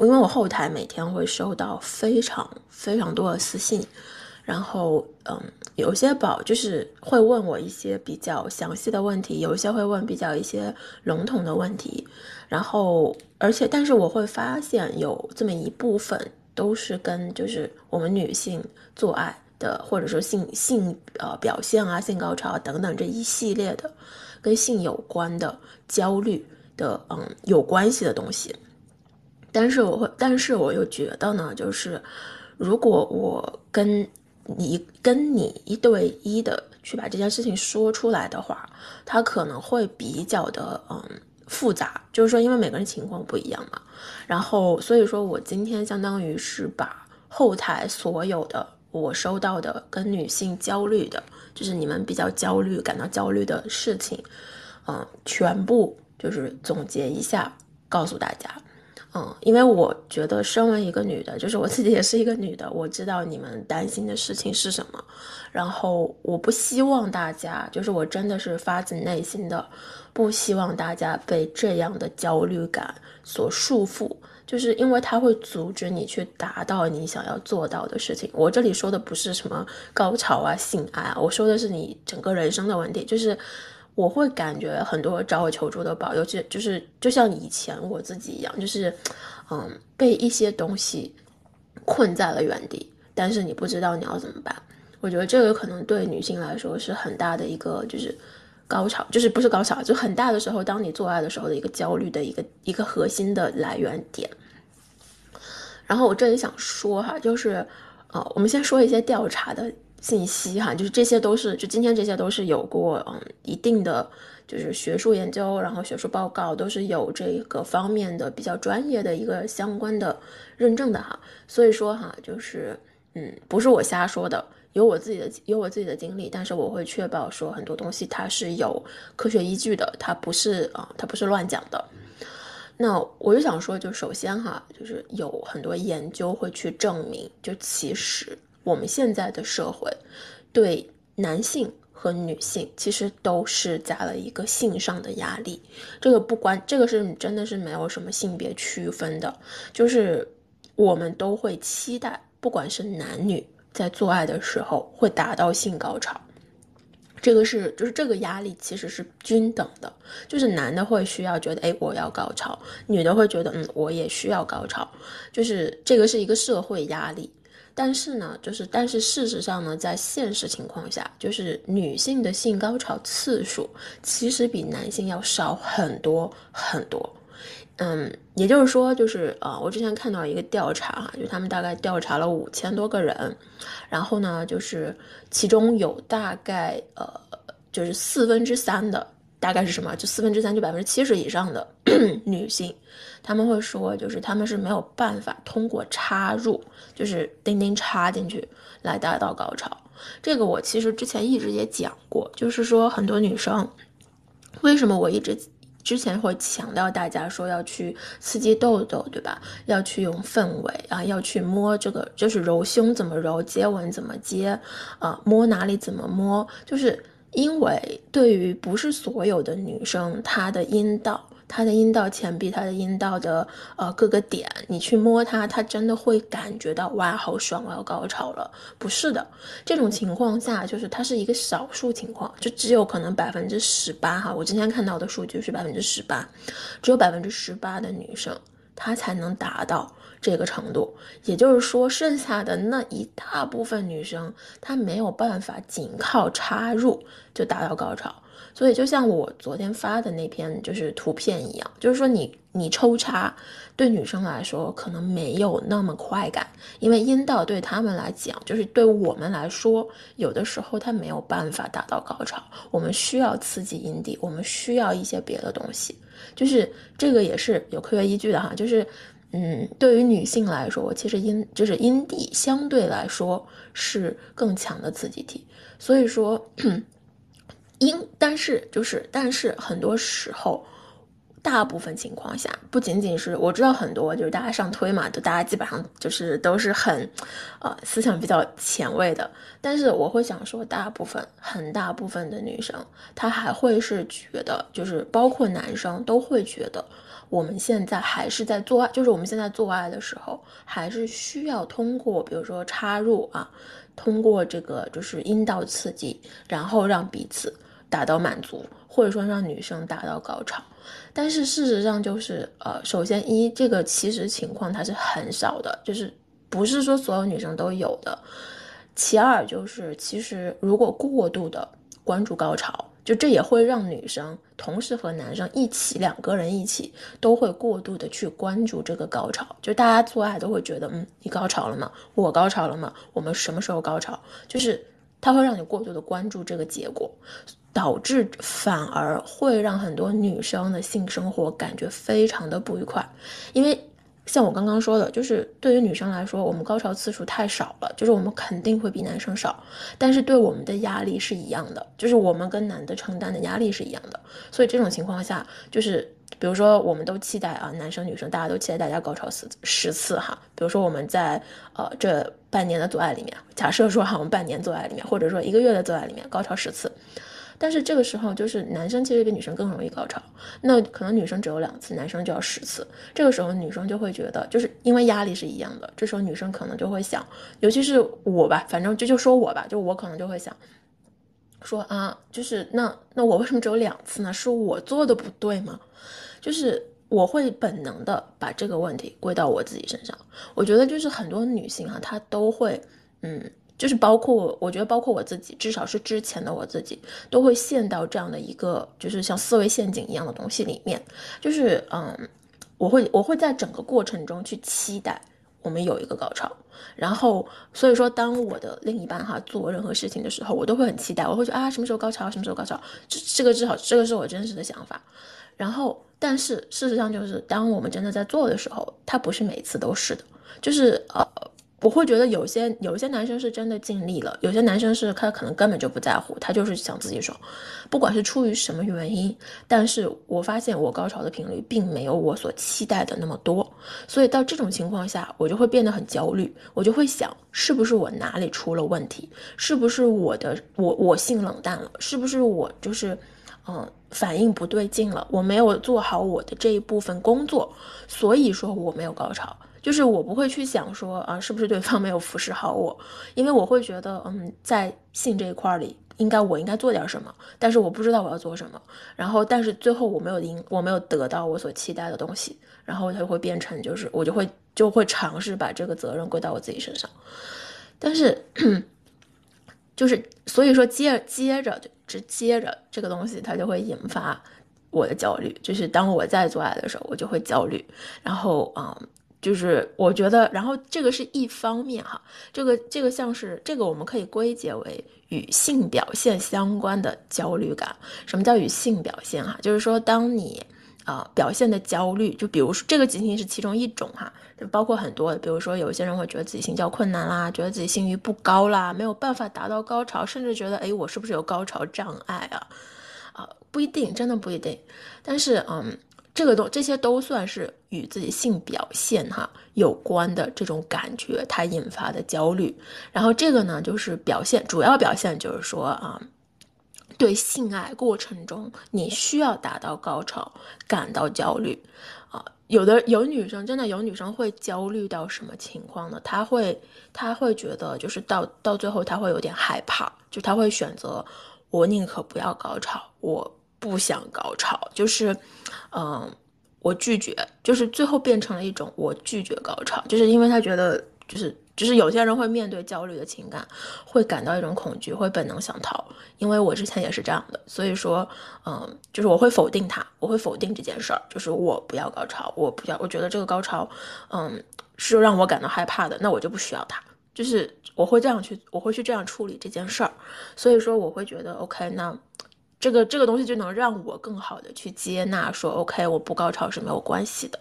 因为我后台每天会收到非常非常多的私信，然后嗯，有些宝就是会问我一些比较详细的问题，有一些会问比较一些笼统的问题，然后而且但是我会发现有这么一部分都是跟就是我们女性做爱的，或者说性性呃表现啊、性高潮等等这一系列的跟性有关的焦虑的嗯有关系的东西。但是我会，但是我又觉得呢，就是如果我跟你跟你一对一的去把这件事情说出来的话，它可能会比较的嗯复杂，就是说因为每个人情况不一样嘛。然后所以说我今天相当于是把后台所有的我收到的跟女性焦虑的，就是你们比较焦虑、感到焦虑的事情，嗯，全部就是总结一下，告诉大家。嗯，因为我觉得身为一个女的，就是我自己也是一个女的，我知道你们担心的事情是什么，然后我不希望大家，就是我真的是发自内心的不希望大家被这样的焦虑感所束缚，就是因为它会阻止你去达到你想要做到的事情。我这里说的不是什么高潮啊、性爱啊，我说的是你整个人生的问题，就是。我会感觉很多找我求助的宝，尤其就是就像以前我自己一样，就是，嗯，被一些东西困在了原地，但是你不知道你要怎么办。我觉得这个可能对女性来说是很大的一个，就是高潮，就是不是高潮，就很大的时候，当你做爱的时候的一个焦虑的一个一个核心的来源点。然后我这里想说哈，就是，呃，我们先说一些调查的。信息哈，就是这些都是，就今天这些都是有过嗯一定的就是学术研究，然后学术报告都是有这个方面的比较专业的一个相关的认证的哈，所以说哈，就是嗯不是我瞎说的，有我自己的有我自己的经历，但是我会确保说很多东西它是有科学依据的，它不是啊它不是乱讲的。那我就想说，就首先哈，就是有很多研究会去证明，就其实。我们现在的社会，对男性和女性其实都施加了一个性上的压力。这个不关，这个是真的是没有什么性别区分的，就是我们都会期待，不管是男女在做爱的时候会达到性高潮。这个是，就是这个压力其实是均等的，就是男的会需要觉得，哎，我要高潮，女的会觉得，嗯，我也需要高潮，就是这个是一个社会压力。但是呢，就是但是事实上呢，在现实情况下，就是女性的性高潮次数其实比男性要少很多很多。嗯，也就是说，就是呃，我之前看到一个调查，就他们大概调查了五千多个人，然后呢，就是其中有大概呃，就是四分之三的。大概是什么？就四分之三，就百分之七十以上的 女性，他们会说，就是他们是没有办法通过插入，就是钉钉插进去来达到高潮。这个我其实之前一直也讲过，就是说很多女生，为什么我一直之前会强调大家说要去刺激痘痘，对吧？要去用氛围啊，要去摸这个，就是揉胸怎么揉，接吻怎么接，啊，摸哪里怎么摸，就是。因为对于不是所有的女生，她的阴道、她的阴道前壁、她的阴道的呃各个点，你去摸它，她真的会感觉到哇，好爽，我要高潮了。不是的，这种情况下就是它是一个少数情况，就只有可能百分之十八哈。我今天看到的数据是百分之十八，只有百分之十八的女生她才能达到。这个程度，也就是说，剩下的那一大部分女生，她没有办法仅靠插入就达到高潮。所以，就像我昨天发的那篇就是图片一样，就是说，你你抽插对女生来说可能没有那么快感，因为阴道对他们来讲，就是对我们来说，有的时候它没有办法达到高潮。我们需要刺激阴蒂，我们需要一些别的东西，就是这个也是有科学依据的哈，就是。嗯，对于女性来说，其实阴就是阴蒂相对来说是更强的刺激体，所以说因，但是就是但是很多时候，大部分情况下，不仅仅是我知道很多就是大家上推嘛，就大家基本上就是都是很，呃，思想比较前卫的，但是我会想说，大部分很大部分的女生，她还会是觉得，就是包括男生都会觉得。我们现在还是在做爱，就是我们现在做爱的时候，还是需要通过，比如说插入啊，通过这个就是阴道刺激，然后让彼此达到满足，或者说让女生达到高潮。但是事实上就是，呃，首先一这个其实情况它是很少的，就是不是说所有女生都有的。其二就是，其实如果过度的关注高潮，就这也会让女生同时和男生一起，两个人一起都会过度的去关注这个高潮。就大家做爱都会觉得，嗯，你高潮了吗？我高潮了吗？我们什么时候高潮？就是它会让你过度的关注这个结果。导致反而会让很多女生的性生活感觉非常的不愉快，因为像我刚刚说的，就是对于女生来说，我们高潮次数太少了，就是我们肯定会比男生少，但是对我们的压力是一样的，就是我们跟男的承担的压力是一样的，所以这种情况下，就是比如说我们都期待啊，男生女生大家都期待大家高潮十十次哈，比如说我们在呃这半年的做爱里面，假设说哈我们半年做爱里面，或者说一个月的做爱里面高潮十次。但是这个时候，就是男生其实比女生更容易高潮，那可能女生只有两次，男生就要十次。这个时候，女生就会觉得，就是因为压力是一样的，这时候女生可能就会想，尤其是我吧，反正就就说我吧，就我可能就会想，说啊，就是那那我为什么只有两次呢？是我做的不对吗？就是我会本能的把这个问题归到我自己身上。我觉得就是很多女性啊，她都会，嗯。就是包括，我觉得包括我自己，至少是之前的我自己，都会陷到这样的一个，就是像思维陷阱一样的东西里面。就是，嗯，我会我会在整个过程中去期待我们有一个高潮，然后所以说，当我的另一半哈做任何事情的时候，我都会很期待，我会觉得啊，什么时候高潮，什么时候高潮，这这个至少这个是我真实的想法。然后，但是事实上就是，当我们真的在做的时候，它不是每次都是的，就是呃。我会觉得有些有些男生是真的尽力了，有些男生是他可能根本就不在乎，他就是想自己爽，不管是出于什么原因。但是我发现我高潮的频率并没有我所期待的那么多，所以到这种情况下，我就会变得很焦虑，我就会想，是不是我哪里出了问题？是不是我的我我性冷淡了？是不是我就是，嗯，反应不对劲了？我没有做好我的这一部分工作，所以说我没有高潮。就是我不会去想说啊，是不是对方没有服侍好我，因为我会觉得，嗯，在性这一块里，应该我应该做点什么，但是我不知道我要做什么，然后但是最后我没有赢，我没有得到我所期待的东西，然后它就会变成就是我就会就会尝试把这个责任归到我自己身上，但是就是所以说接着接着就接着这个东西它就会引发我的焦虑，就是当我在做爱的时候，我就会焦虑，然后嗯。就是我觉得，然后这个是一方面哈，这个这个像是这个我们可以归结为与性表现相关的焦虑感。什么叫与性表现哈？就是说当你啊表现的焦虑，就比如说这个仅仅是其中一种哈，就包括很多，比如说有些人会觉得自己性交困难啦，觉得自己性欲不高啦，没有办法达到高潮，甚至觉得哎我是不是有高潮障碍啊？啊不一定，真的不一定。但是嗯。这个都这些都算是与自己性表现哈有关的这种感觉，它引发的焦虑。然后这个呢，就是表现主要表现就是说啊，对性爱过程中你需要达到高潮感到焦虑啊。有的有女生真的有女生会焦虑到什么情况呢？她会她会觉得就是到到最后她会有点害怕，就她会选择我宁可不要高潮，我。不想高潮，就是，嗯，我拒绝，就是最后变成了一种我拒绝高潮，就是因为他觉得，就是，就是有些人会面对焦虑的情感，会感到一种恐惧，会本能想逃。因为我之前也是这样的，所以说，嗯，就是我会否定他，我会否定这件事儿，就是我不要高潮，我不要，我觉得这个高潮，嗯，是让我感到害怕的，那我就不需要它，就是我会这样去，我会去这样处理这件事儿，所以说我会觉得，OK，那。这个这个东西就能让我更好的去接纳，说 OK，我不高潮是没有关系的。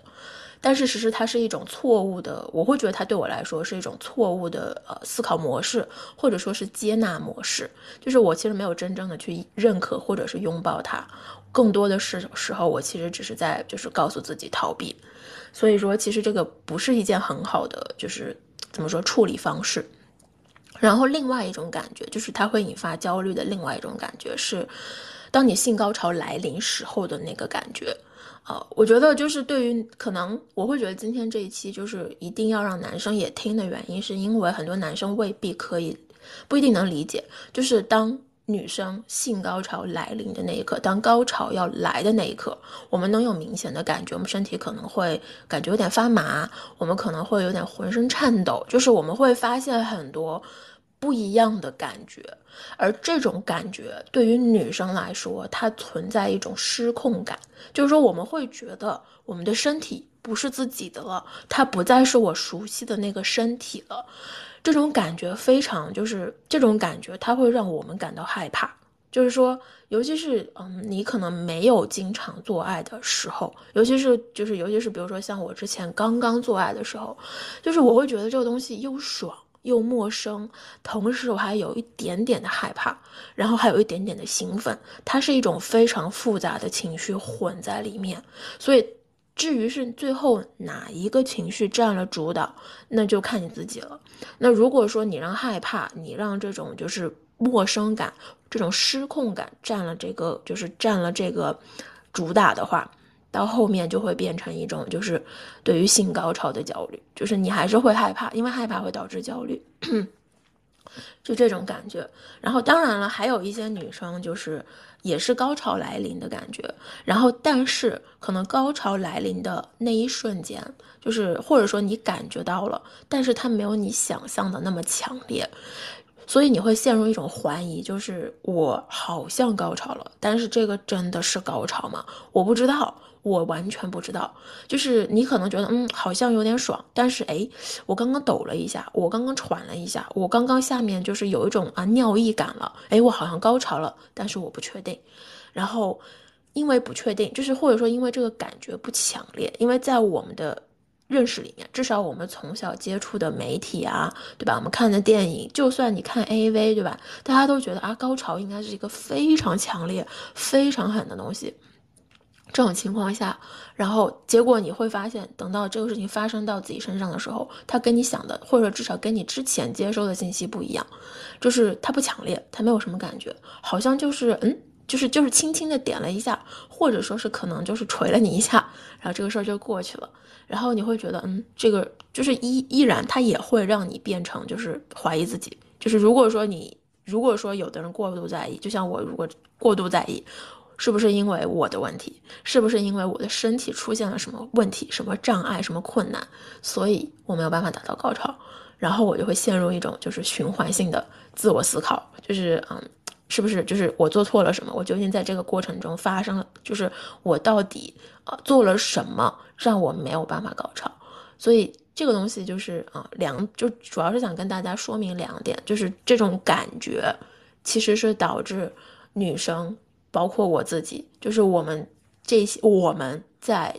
但是其实它是一种错误的，我会觉得它对我来说是一种错误的呃思考模式，或者说是接纳模式。就是我其实没有真正的去认可或者是拥抱它，更多的是时候我其实只是在就是告诉自己逃避。所以说其实这个不是一件很好的就是怎么说处理方式。然后另外一种感觉就是它会引发焦虑的另外一种感觉是。当你性高潮来临时候的那个感觉，啊，我觉得就是对于可能我会觉得今天这一期就是一定要让男生也听的原因，是因为很多男生未必可以，不一定能理解，就是当。女生性高潮来临的那一刻，当高潮要来的那一刻，我们能有明显的感觉，我们身体可能会感觉有点发麻，我们可能会有点浑身颤抖，就是我们会发现很多不一样的感觉。而这种感觉对于女生来说，它存在一种失控感，就是说我们会觉得我们的身体不是自己的了，它不再是我熟悉的那个身体了。这种感觉非常，就是这种感觉，它会让我们感到害怕。就是说，尤其是嗯，你可能没有经常做爱的时候，尤其是就是尤其是比如说像我之前刚刚做爱的时候，就是我会觉得这个东西又爽又陌生，同时我还有一点点的害怕，然后还有一点点的兴奋，它是一种非常复杂的情绪混在里面，所以。至于是最后哪一个情绪占了主导，那就看你自己了。那如果说你让害怕，你让这种就是陌生感、这种失控感占了这个，就是占了这个主打的话，到后面就会变成一种就是对于性高潮的焦虑，就是你还是会害怕，因为害怕会导致焦虑，就这种感觉。然后当然了，还有一些女生就是。也是高潮来临的感觉，然后但是可能高潮来临的那一瞬间，就是或者说你感觉到了，但是它没有你想象的那么强烈，所以你会陷入一种怀疑，就是我好像高潮了，但是这个真的是高潮吗？我不知道。我完全不知道，就是你可能觉得，嗯，好像有点爽，但是哎，我刚刚抖了一下，我刚刚喘了一下，我刚刚下面就是有一种啊尿意感了，哎，我好像高潮了，但是我不确定。然后因为不确定，就是或者说因为这个感觉不强烈，因为在我们的认识里面，至少我们从小接触的媒体啊，对吧？我们看的电影，就算你看 A V，对吧？大家都觉得啊，高潮应该是一个非常强烈、非常狠的东西。这种情况下，然后结果你会发现，等到这个事情发生到自己身上的时候，他跟你想的，或者至少跟你之前接收的信息不一样，就是他不强烈，他没有什么感觉，好像就是嗯，就是就是轻轻的点了一下，或者说是可能就是捶了你一下，然后这个事儿就过去了。然后你会觉得，嗯，这个就是依依然，他也会让你变成就是怀疑自己，就是如果说你如果说有的人过度在意，就像我如果过度在意。是不是因为我的问题？是不是因为我的身体出现了什么问题、什么障碍、什么困难，所以我没有办法达到高潮？然后我就会陷入一种就是循环性的自我思考，就是嗯，是不是就是我做错了什么？我究竟在这个过程中发生了，就是我到底呃做了什么让我没有办法高潮？所以这个东西就是啊两，就主要是想跟大家说明两点，就是这种感觉其实是导致女生。包括我自己，就是我们这些我们在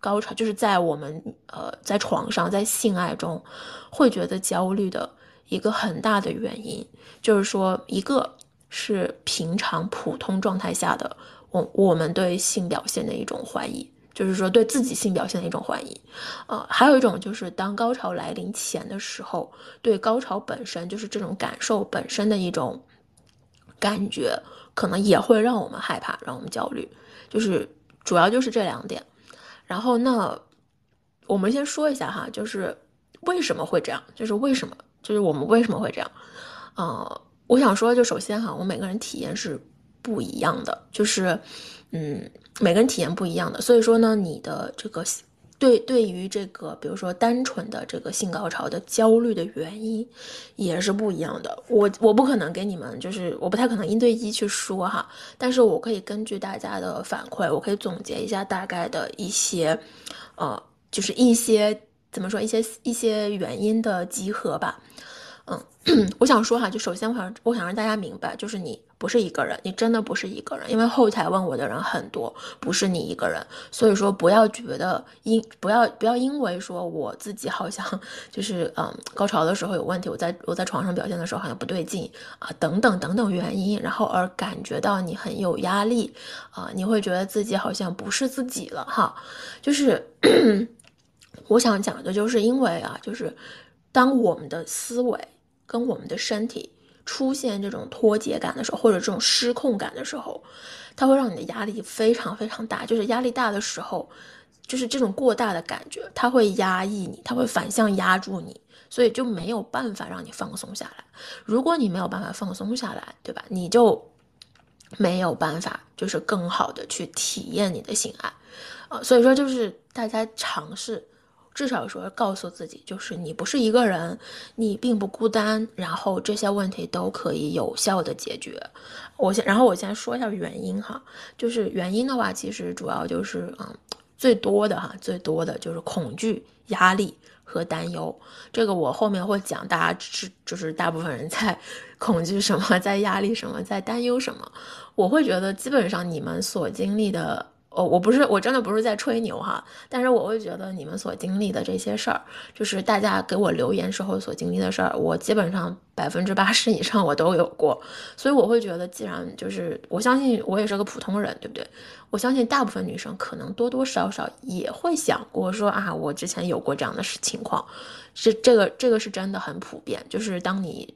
高潮，就是在我们呃在床上，在性爱中会觉得焦虑的一个很大的原因，就是说，一个是平常普通状态下的我我们对性表现的一种怀疑，就是说对自己性表现的一种怀疑，呃，还有一种就是当高潮来临前的时候，对高潮本身就是这种感受本身的一种感觉。可能也会让我们害怕，让我们焦虑，就是主要就是这两点。然后那我们先说一下哈，就是为什么会这样？就是为什么？就是我们为什么会这样？呃，我想说，就首先哈，我每个人体验是不一样的，就是嗯，每个人体验不一样的，所以说呢，你的这个。对，对于这个，比如说单纯的这个性高潮的焦虑的原因，也是不一样的。我我不可能给你们，就是我不太可能一对一去说哈，但是我可以根据大家的反馈，我可以总结一下大概的一些，呃，就是一些怎么说，一些一些原因的集合吧。嗯，我想说哈，就首先我想我想让大家明白，就是你不是一个人，你真的不是一个人，因为后台问我的人很多，不是你一个人，所以说不要觉得因不要不要因为说我自己好像就是嗯高潮的时候有问题，我在我在床上表现的时候好像不对劲啊等等等等原因，然后而感觉到你很有压力啊，你会觉得自己好像不是自己了哈，就是 我想讲的就是因为啊，就是当我们的思维。跟我们的身体出现这种脱节感的时候，或者这种失控感的时候，它会让你的压力非常非常大。就是压力大的时候，就是这种过大的感觉，它会压抑你，它会反向压住你，所以就没有办法让你放松下来。如果你没有办法放松下来，对吧？你就没有办法，就是更好的去体验你的性爱，啊，所以说就是大家尝试。至少说告诉自己，就是你不是一个人，你并不孤单，然后这些问题都可以有效的解决。我先，然后我先说一下原因哈，就是原因的话，其实主要就是啊，最多的哈，最多的就是恐惧、压力和担忧。这个我后面会讲，大家是就是大部分人在 恐惧什么，在压力什么，在担忧什么。我会觉得基本上你们所经历的。哦，我不是，我真的不是在吹牛哈，但是我会觉得你们所经历的这些事儿，就是大家给我留言时候所经历的事儿，我基本上百分之八十以上我都有过，所以我会觉得，既然就是我相信我也是个普通人，对不对？我相信大部分女生可能多多少少也会想过说啊，我之前有过这样的情况，是这个这个是真的很普遍，就是当你。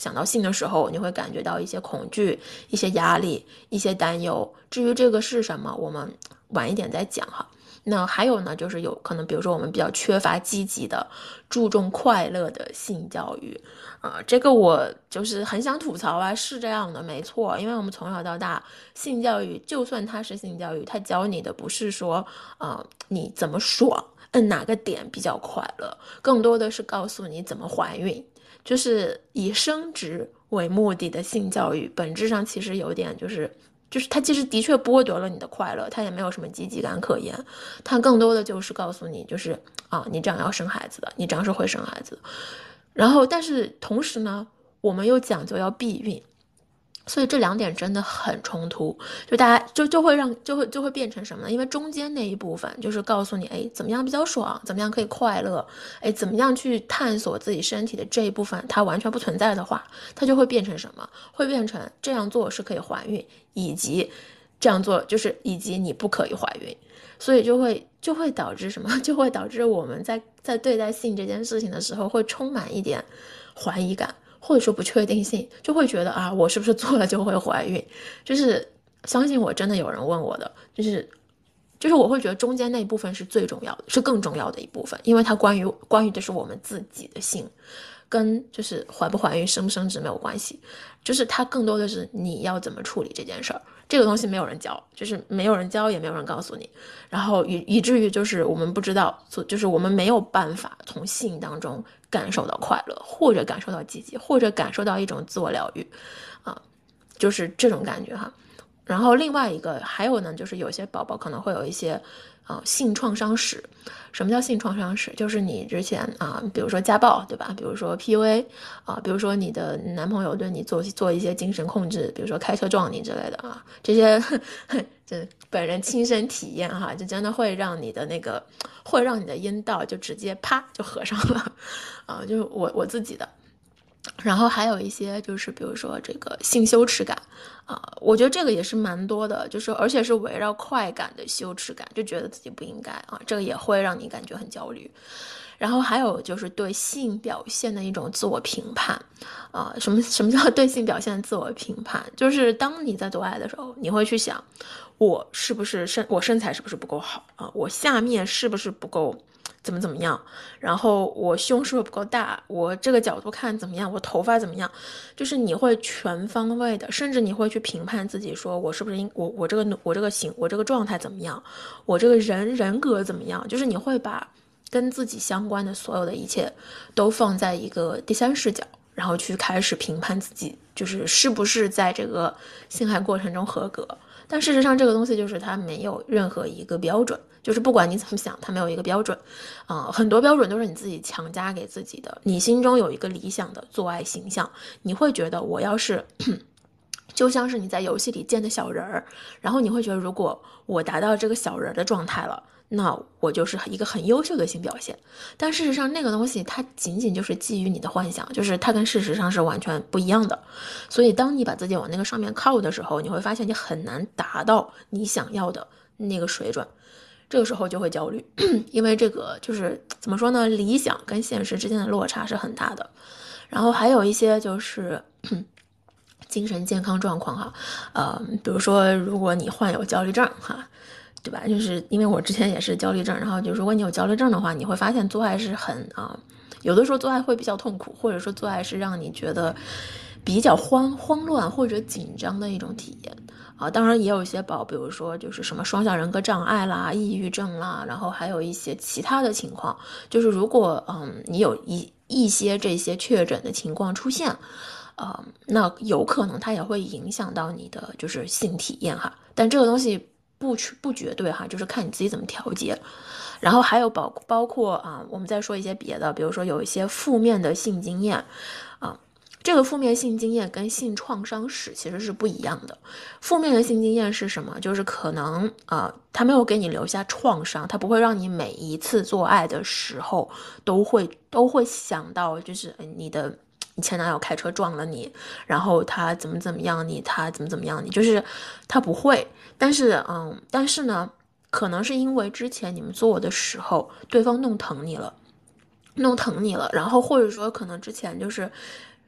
想到性的时候，你会感觉到一些恐惧、一些压力、一些担忧。至于这个是什么，我们晚一点再讲哈。那还有呢，就是有可能，比如说我们比较缺乏积极的、注重快乐的性教育啊，这个我就是很想吐槽啊，是这样的，没错，因为我们从小到大，性教育就算它是性教育，它教你的不是说啊你怎么爽，摁哪个点比较快乐，更多的是告诉你怎么怀孕。就是以生殖为目的的性教育，本质上其实有点就是，就是它其实的确剥夺了你的快乐，它也没有什么积极感可言，它更多的就是告诉你，就是啊，你这样要生孩子的，你这样是会生孩子，然后但是同时呢，我们又讲究要避孕。所以这两点真的很冲突，就大家就就会让就会就会变成什么呢？因为中间那一部分就是告诉你，哎，怎么样比较爽，怎么样可以快乐，哎，怎么样去探索自己身体的这一部分，它完全不存在的话，它就会变成什么？会变成这样做是可以怀孕，以及这样做就是以及你不可以怀孕，所以就会就会导致什么？就会导致我们在在对待性这件事情的时候，会充满一点怀疑感。或者说不确定性，就会觉得啊，我是不是做了就会怀孕？就是相信我，真的有人问我的，就是就是我会觉得中间那一部分是最重要的，是更重要的一部分，因为它关于关于的是我们自己的性，跟就是怀不怀孕、生不生殖没有关系，就是它更多的是你要怎么处理这件事儿。这个东西没有人教，就是没有人教，也没有人告诉你，然后以以至于就是我们不知道，就是我们没有办法从性当中感受到快乐，或者感受到积极，或者感受到一种自我疗愈，啊，就是这种感觉哈。然后另外一个还有呢，就是有些宝宝可能会有一些。啊，性创伤史，什么叫性创伤史？就是你之前啊，比如说家暴，对吧？比如说 PUA，啊，比如说你的男朋友对你做做一些精神控制，比如说开车撞你之类的啊，这些这本人亲身体验哈，就真的会让你的那个，会让你的阴道就直接啪就合上了，啊，就是我我自己的。然后还有一些就是，比如说这个性羞耻感，啊，我觉得这个也是蛮多的，就是而且是围绕快感的羞耻感，就觉得自己不应该啊，这个也会让你感觉很焦虑。然后还有就是对性表现的一种自我评判，啊，什么什么叫 对性表现自我评判？就是当你在做爱的时候，你会去想，我是不是身我身材是不是不够好啊？我下面是不是不够？怎么怎么样？然后我胸是不是不够大？我这个角度看怎么样？我头发怎么样？就是你会全方位的，甚至你会去评判自己，说我是不是应我我这个我这个形我这个状态怎么样？我这个人人格怎么样？就是你会把跟自己相关的所有的一切都放在一个第三视角，然后去开始评判自己，就是是不是在这个性爱过程中合格。但事实上，这个东西就是它没有任何一个标准，就是不管你怎么想，它没有一个标准，啊，很多标准都是你自己强加给自己的。你心中有一个理想的做爱形象，你会觉得我要是，就像是你在游戏里建的小人儿，然后你会觉得如果我达到这个小人的状态了。那我就是一个很优秀的性表现，但事实上那个东西它仅仅就是基于你的幻想，就是它跟事实上是完全不一样的。所以当你把自己往那个上面靠的时候，你会发现你很难达到你想要的那个水准。这个时候就会焦虑，因为这个就是怎么说呢？理想跟现实之间的落差是很大的。然后还有一些就是 精神健康状况哈，呃，比如说如果你患有焦虑症哈，对吧？就是因为我之前也是焦虑症，然后就如果你有焦虑症的话，你会发现做爱是很啊，有的时候做爱会比较痛苦，或者说做爱是让你觉得比较慌慌乱或者紧张的一种体验。啊，当然也有一些宝，比如说就是什么双向人格障碍啦、抑郁症啦，然后还有一些其他的情况。就是如果嗯你有一一些这些确诊的情况出现，呃，那有可能它也会影响到你的就是性体验哈。但这个东西不不绝对哈，就是看你自己怎么调节。然后还有包包括啊，我们再说一些别的，比如说有一些负面的性经验，啊。这个负面性经验跟性创伤史其实是不一样的。负面的性经验是什么？就是可能啊，他没有给你留下创伤，他不会让你每一次做爱的时候都会都会想到，就是你的你前男友开车撞了你，然后他怎么怎么样你，他怎么怎么样你，就是他不会。但是嗯，但是呢，可能是因为之前你们做我的时候，对方弄疼你了，弄疼你了，然后或者说可能之前就是。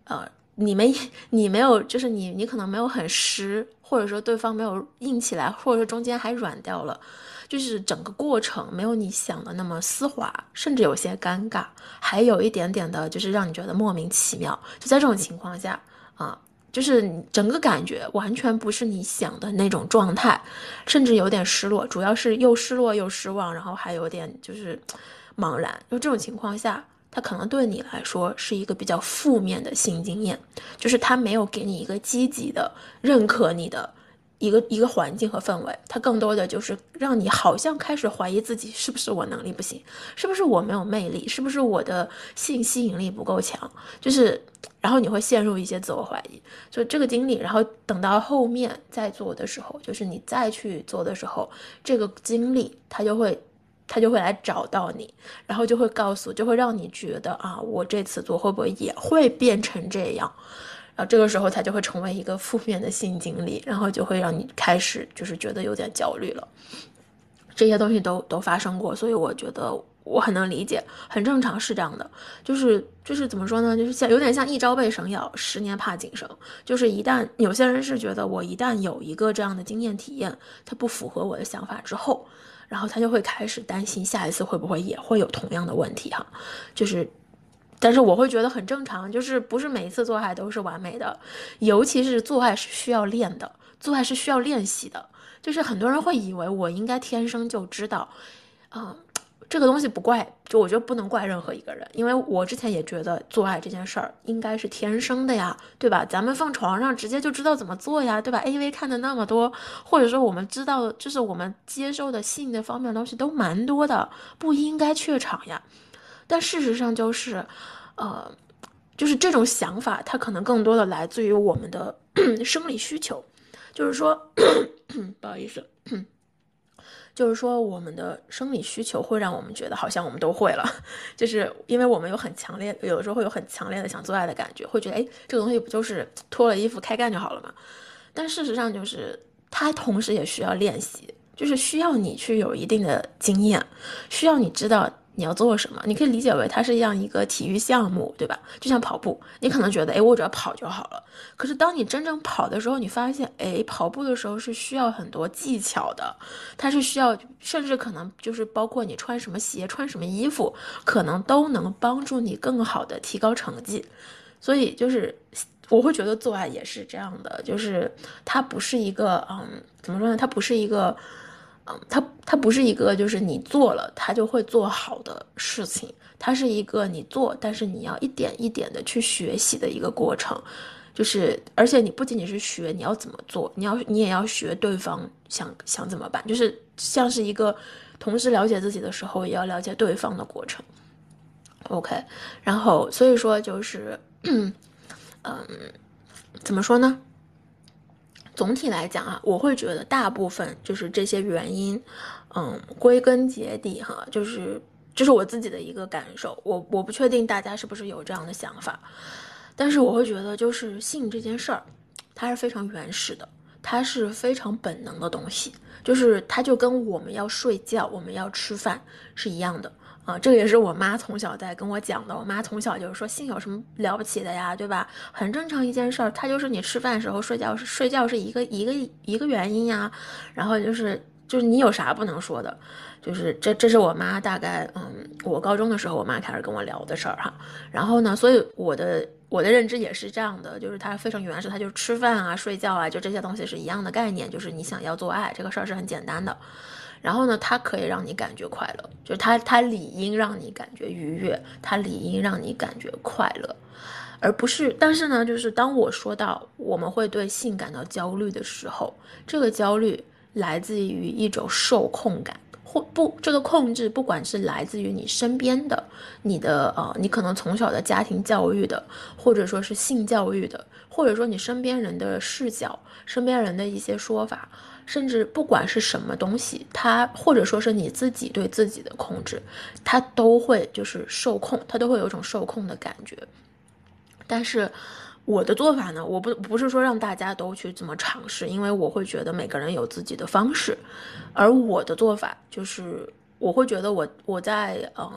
呃，你们 你没有，就是你你可能没有很湿，或者说对方没有硬起来，或者说中间还软掉了，就是整个过程没有你想的那么丝滑，甚至有些尴尬，还有一点点的，就是让你觉得莫名其妙。就在这种情况下啊，就是整个感觉完全不是你想的那种状态，甚至有点失落，主要是又失落又失望，然后还有点就是茫然。就这种情况下。他可能对你来说是一个比较负面的性经验，就是他没有给你一个积极的认可你的一个一个环境和氛围，他更多的就是让你好像开始怀疑自己是不是我能力不行，是不是我没有魅力，是不是我的性吸引力不够强，就是然后你会陷入一些自我怀疑，就这个经历，然后等到后面再做的时候，就是你再去做的时候，这个经历它就会。他就会来找到你，然后就会告诉，就会让你觉得啊，我这次做会不会也会变成这样？然后这个时候他就会成为一个负面的性经历，然后就会让你开始就是觉得有点焦虑了。这些东西都都发生过，所以我觉得我很能理解，很正常，是这样的。就是就是怎么说呢？就是像有点像一朝被蛇咬，十年怕井绳。就是一旦有些人是觉得我一旦有一个这样的经验体验，它不符合我的想法之后。然后他就会开始担心下一次会不会也会有同样的问题哈，就是，但是我会觉得很正常，就是不是每一次做爱都是完美的，尤其是做爱是需要练的，做爱是需要练习的，就是很多人会以为我应该天生就知道，啊。这个东西不怪，就我觉得不能怪任何一个人，因为我之前也觉得做爱这件事儿应该是天生的呀，对吧？咱们放床上直接就知道怎么做呀，对吧？A V 看的那么多，或者说我们知道，就是我们接受的性的方面的东西都蛮多的，不应该怯场呀。但事实上就是，呃，就是这种想法，它可能更多的来自于我们的 生理需求，就是说，不好意思。就是说，我们的生理需求会让我们觉得好像我们都会了，就是因为我们有很强烈，有的时候会有很强烈的想做爱的感觉，会觉得哎，这个东西不就是脱了衣服开干就好了嘛？但事实上，就是它同时也需要练习，就是需要你去有一定的经验，需要你知道。你要做什么？你可以理解为它是一样一个体育项目，对吧？就像跑步，你可能觉得，哎，我只要跑就好了。可是当你真正跑的时候，你发现，哎，跑步的时候是需要很多技巧的，它是需要，甚至可能就是包括你穿什么鞋、穿什么衣服，可能都能帮助你更好的提高成绩。所以就是我会觉得做爱也是这样的，就是它不是一个，嗯，怎么说呢？它不是一个。嗯，它它不是一个就是你做了它就会做好的事情，它是一个你做，但是你要一点一点的去学习的一个过程，就是而且你不仅仅是学你要怎么做，你要你也要学对方想想怎么办，就是像是一个同时了解自己的时候，也要了解对方的过程。OK，然后所以说就是，嗯，怎么说呢？总体来讲啊，我会觉得大部分就是这些原因，嗯，归根结底哈，就是这是我自己的一个感受，我我不确定大家是不是有这样的想法，但是我会觉得就是性这件事儿，它是非常原始的，它是非常本能的东西，就是它就跟我们要睡觉、我们要吃饭是一样的啊。这个也是我妈从小在跟我讲的。我妈从小就是说，性有什么了不起的呀，对吧？很正常一件事儿，它就是你吃饭时候睡觉是睡觉是一个一个一个原因呀。然后就是就是你有啥不能说的？就是这，这是我妈大概，嗯，我高中的时候，我妈开始跟我聊的事儿哈。然后呢，所以我的我的认知也是这样的，就是它非常原始，它就是吃饭啊、睡觉啊，就这些东西是一样的概念，就是你想要做爱这个事儿是很简单的。然后呢，它可以让你感觉快乐，就是它它理应让你感觉愉悦，它理应让你感觉快乐，而不是。但是呢，就是当我说到我们会对性感到焦虑的时候，这个焦虑来自于一种受控感。或不，这个控制不管是来自于你身边的，你的呃，你可能从小的家庭教育的，或者说是性教育的，或者说你身边人的视角，身边人的一些说法，甚至不管是什么东西，它或者说是你自己对自己的控制，它都会就是受控，它都会有一种受控的感觉，但是。我的做法呢，我不不是说让大家都去这么尝试，因为我会觉得每个人有自己的方式，而我的做法就是，我会觉得我我在嗯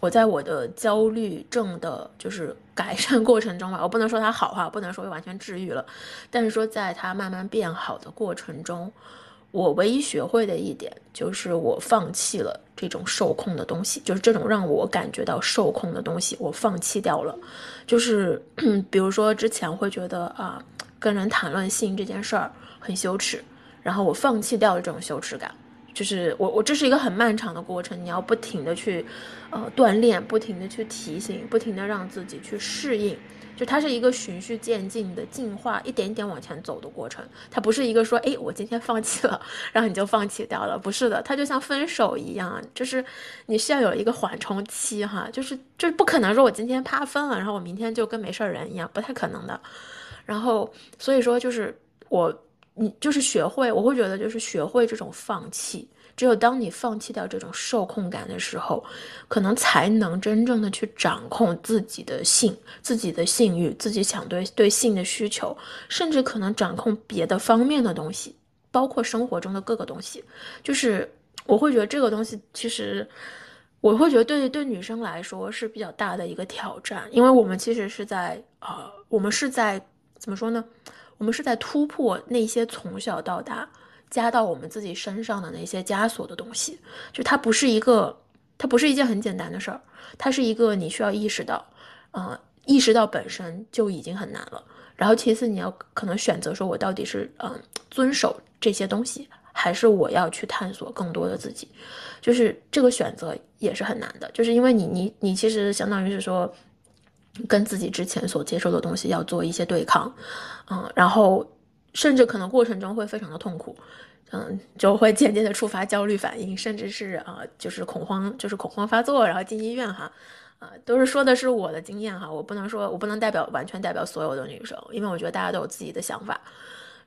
我在我的焦虑症的就是改善过程中吧，我不能说它好哈，不能说完全治愈了，但是说在它慢慢变好的过程中。我唯一学会的一点就是，我放弃了这种受控的东西，就是这种让我感觉到受控的东西，我放弃掉了。就是，比如说之前会觉得啊，跟人谈论性这件事儿很羞耻，然后我放弃掉了这种羞耻感。就是我，我这是一个很漫长的过程，你要不停的去，呃，锻炼，不停的去提醒，不停的让自己去适应。就它是一个循序渐进的进化，一点一点往前走的过程。它不是一个说，哎，我今天放弃了，然后你就放弃掉了，不是的。它就像分手一样，就是你需要有一个缓冲期，哈，就是就是不可能说我今天啪分了，然后我明天就跟没事人一样，不太可能的。然后所以说，就是我你就是学会，我会觉得就是学会这种放弃。只有当你放弃掉这种受控感的时候，可能才能真正的去掌控自己的性、自己的性欲、自己想对对性的需求，甚至可能掌控别的方面的东西，包括生活中的各个东西。就是我会觉得这个东西，其实我会觉得对对女生来说是比较大的一个挑战，因为我们其实是在呃，我们是在怎么说呢？我们是在突破那些从小到大。加到我们自己身上的那些枷锁的东西，就它不是一个，它不是一件很简单的事儿，它是一个你需要意识到，呃，意识到本身就已经很难了。然后其次你要可能选择说，我到底是嗯遵守这些东西，还是我要去探索更多的自己，就是这个选择也是很难的，就是因为你你你其实相当于是说，跟自己之前所接受的东西要做一些对抗，嗯，然后。甚至可能过程中会非常的痛苦，嗯，就会间接的触发焦虑反应，甚至是啊，就是恐慌，就是恐慌发作，然后进医院哈，啊，都是说的是我的经验哈，我不能说，我不能代表完全代表所有的女生，因为我觉得大家都有自己的想法，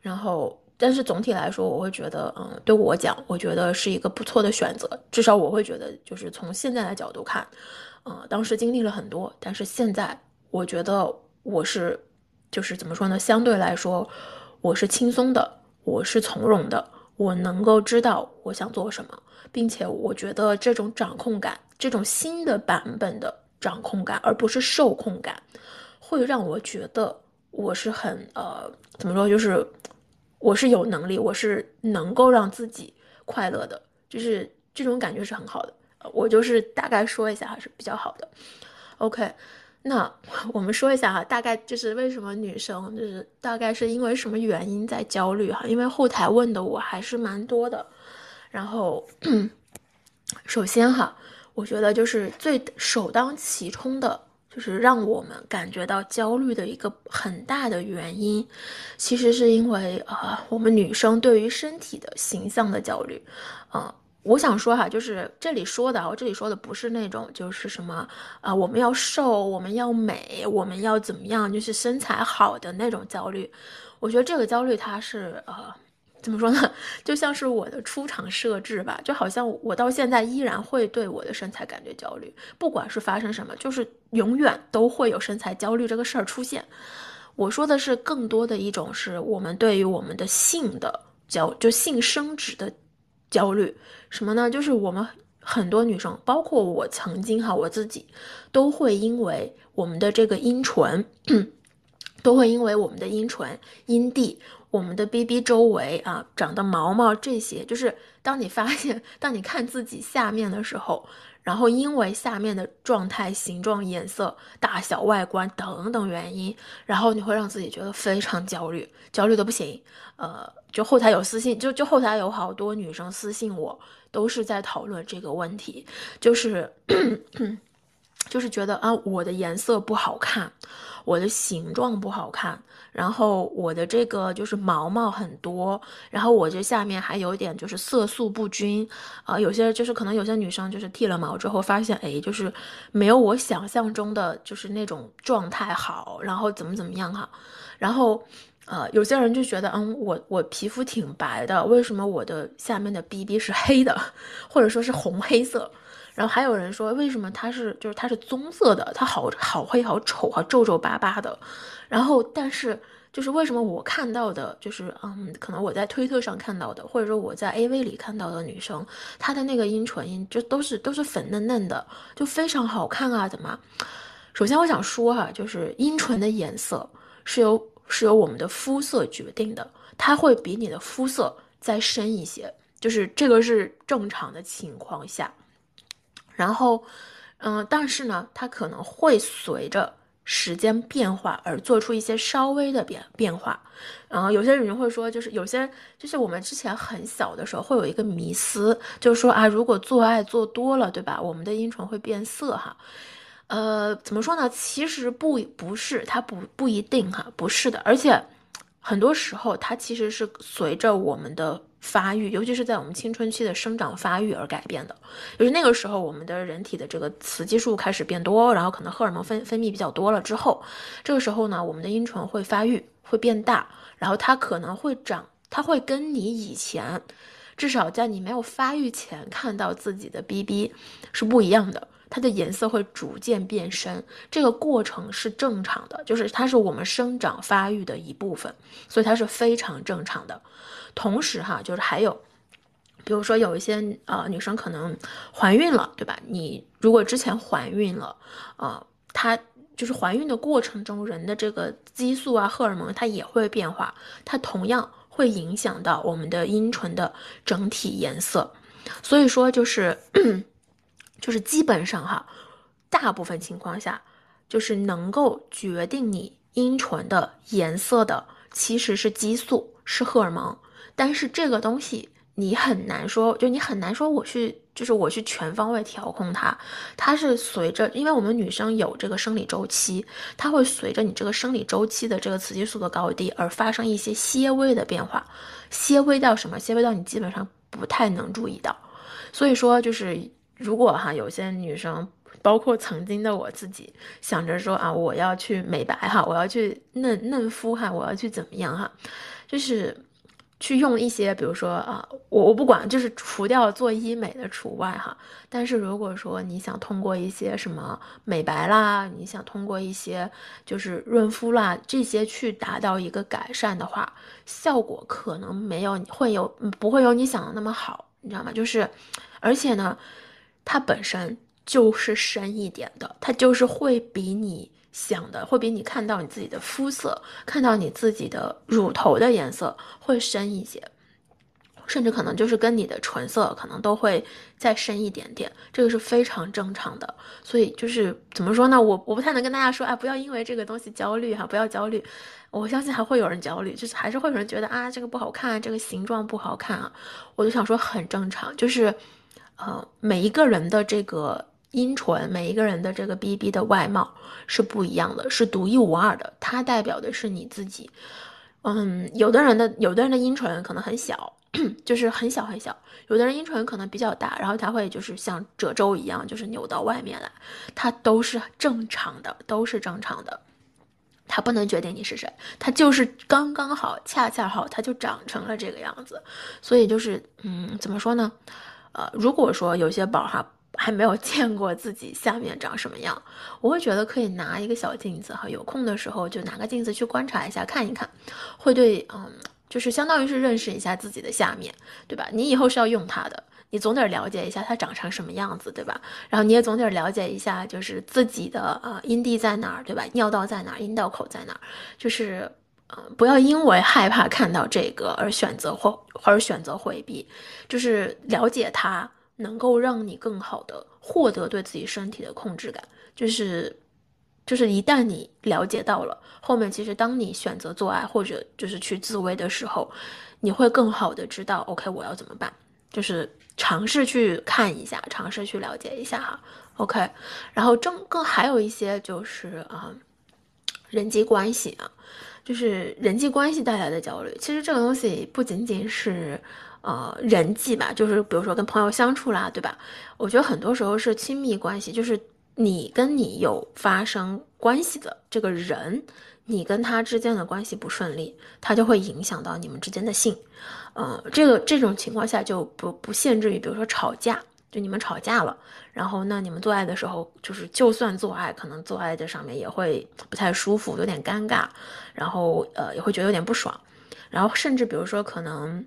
然后，但是总体来说，我会觉得，嗯，对我讲，我觉得是一个不错的选择，至少我会觉得，就是从现在的角度看，嗯，当时经历了很多，但是现在我觉得我是，就是怎么说呢，相对来说。我是轻松的，我是从容的，我能够知道我想做什么，并且我觉得这种掌控感，这种新的版本的掌控感，而不是受控感，会让我觉得我是很呃，怎么说，就是我是有能力，我是能够让自己快乐的，就是这种感觉是很好的。我就是大概说一下还是比较好的。OK。那我们说一下哈，大概就是为什么女生就是大概是因为什么原因在焦虑哈？因为后台问的我还是蛮多的。然后，首先哈，我觉得就是最首当其冲的，就是让我们感觉到焦虑的一个很大的原因，其实是因为啊，我们女生对于身体的形象的焦虑，啊。我想说哈，就是这里说的，我这里说的不是那种，就是什么啊，我们要瘦，我们要美，我们要怎么样，就是身材好的那种焦虑。我觉得这个焦虑它是呃，怎么说呢？就像是我的出厂设置吧，就好像我到现在依然会对我的身材感觉焦虑，不管是发生什么，就是永远都会有身材焦虑这个事儿出现。我说的是更多的一种是我们对于我们的性的焦，就性生殖的焦虑。什么呢？就是我们很多女生，包括我曾经哈，我自己都会因为我们的这个阴唇，都会因为我们的阴唇、阴蒂。我们的 B B 周围啊长的毛毛这些，就是当你发现，当你看自己下面的时候，然后因为下面的状态、形状、颜色、大小、外观等等原因，然后你会让自己觉得非常焦虑，焦虑的不行。呃，就后台有私信，就就后台有好多女生私信我，都是在讨论这个问题，就是。就是觉得啊，我的颜色不好看，我的形状不好看，然后我的这个就是毛毛很多，然后我这下面还有点就是色素不均，啊，有些就是可能有些女生就是剃了毛之后发现，哎，就是没有我想象中的就是那种状态好，然后怎么怎么样哈，然后呃，有些人就觉得，嗯，我我皮肤挺白的，为什么我的下面的 BB 是黑的，或者说是红黑色？然后还有人说，为什么它是就是它是棕色的，它好好黑好丑啊，皱皱巴巴的。然后但是就是为什么我看到的，就是嗯，可能我在推特上看到的，或者说我在 AV 里看到的女生，她的那个阴唇阴就都是都是粉嫩嫩的，就非常好看啊？怎么？首先我想说哈，就是阴唇的颜色是由是由我们的肤色决定的，它会比你的肤色再深一些，就是这个是正常的情况下。然后，嗯，但是呢，它可能会随着时间变化而做出一些稍微的变变化。然后有些人会说，就是有些就是我们之前很小的时候会有一个迷思，就是说啊，如果做爱做多了，对吧，我们的阴唇会变色哈。呃，怎么说呢？其实不不是，它不不一定哈，不是的。而且很多时候它其实是随着我们的。发育，尤其是在我们青春期的生长发育而改变的，就是那个时候，我们的人体的这个雌激素开始变多，然后可能荷尔蒙分分泌比较多了之后，这个时候呢，我们的阴唇会发育，会变大，然后它可能会长，它会跟你以前，至少在你没有发育前看到自己的 BB 是不一样的。它的颜色会逐渐变深，这个过程是正常的，就是它是我们生长发育的一部分，所以它是非常正常的。同时哈，就是还有，比如说有一些呃女生可能怀孕了，对吧？你如果之前怀孕了，啊，它就是怀孕的过程中，人的这个激素啊、荷尔蒙它也会变化，它同样会影响到我们的阴唇的整体颜色。所以说就是。就是基本上哈，大部分情况下，就是能够决定你阴唇的颜色的，其实是激素，是荷尔蒙。但是这个东西你很难说，就你很难说我去，就是我去全方位调控它。它是随着，因为我们女生有这个生理周期，它会随着你这个生理周期的这个雌激素的高低而发生一些些微的变化，些微到什么？些微到你基本上不太能注意到。所以说就是。如果哈有些女生，包括曾经的我自己，想着说啊，我要去美白哈，我要去嫩嫩肤哈，我要去怎么样哈，就是去用一些，比如说啊，我我不管，就是除掉做医美的除外哈。但是如果说你想通过一些什么美白啦，你想通过一些就是润肤啦这些去达到一个改善的话，效果可能没有会有不会有你想的那么好，你知道吗？就是，而且呢。它本身就是深一点的，它就是会比你想的，会比你看到你自己的肤色，看到你自己的乳头的颜色会深一些，甚至可能就是跟你的唇色可能都会再深一点点，这个是非常正常的。所以就是怎么说呢？我我不太能跟大家说，哎，不要因为这个东西焦虑哈，不要焦虑。我相信还会有人焦虑，就是还是会有人觉得啊，这个不好看，这个形状不好看啊。我就想说很正常，就是。呃，每一个人的这个阴唇，每一个人的这个 B B 的外貌是不一样的，是独一无二的。它代表的是你自己。嗯，有的人的有的人的阴唇可能很小，就是很小很小；有的人阴唇可能比较大，然后它会就是像褶皱一样，就是扭到外面来。它都是正常的，都是正常的。它不能决定你是谁，它就是刚刚好，恰恰好，它就长成了这个样子。所以就是，嗯，怎么说呢？呃，如果说有些宝哈还没有见过自己下面长什么样，我会觉得可以拿一个小镜子哈，有空的时候就拿个镜子去观察一下，看一看，会对，嗯，就是相当于是认识一下自己的下面，对吧？你以后是要用它的，你总得了解一下它长成什么样子，对吧？然后你也总得了解一下，就是自己的呃阴蒂在哪儿，对吧？尿道在哪儿，阴道口在哪儿，就是，呃，不要因为害怕看到这个而选择或而选择回避，就是了解它。能够让你更好的获得对自己身体的控制感，就是，就是一旦你了解到了后面，其实当你选择做爱或者就是去自慰的时候，你会更好的知道，OK，我要怎么办，就是尝试去看一下，尝试去了解一下哈，OK，然后正更还有一些就是啊，人际关系啊，就是人际关系带来的焦虑，其实这个东西不仅仅是。呃，人际吧，就是比如说跟朋友相处啦，对吧？我觉得很多时候是亲密关系，就是你跟你有发生关系的这个人，你跟他之间的关系不顺利，他就会影响到你们之间的性。呃，这个这种情况下就不不限制于，比如说吵架，就你们吵架了，然后那你们做爱的时候，就是就算做爱，可能做爱这上面也会不太舒服，有点尴尬，然后呃也会觉得有点不爽，然后甚至比如说可能。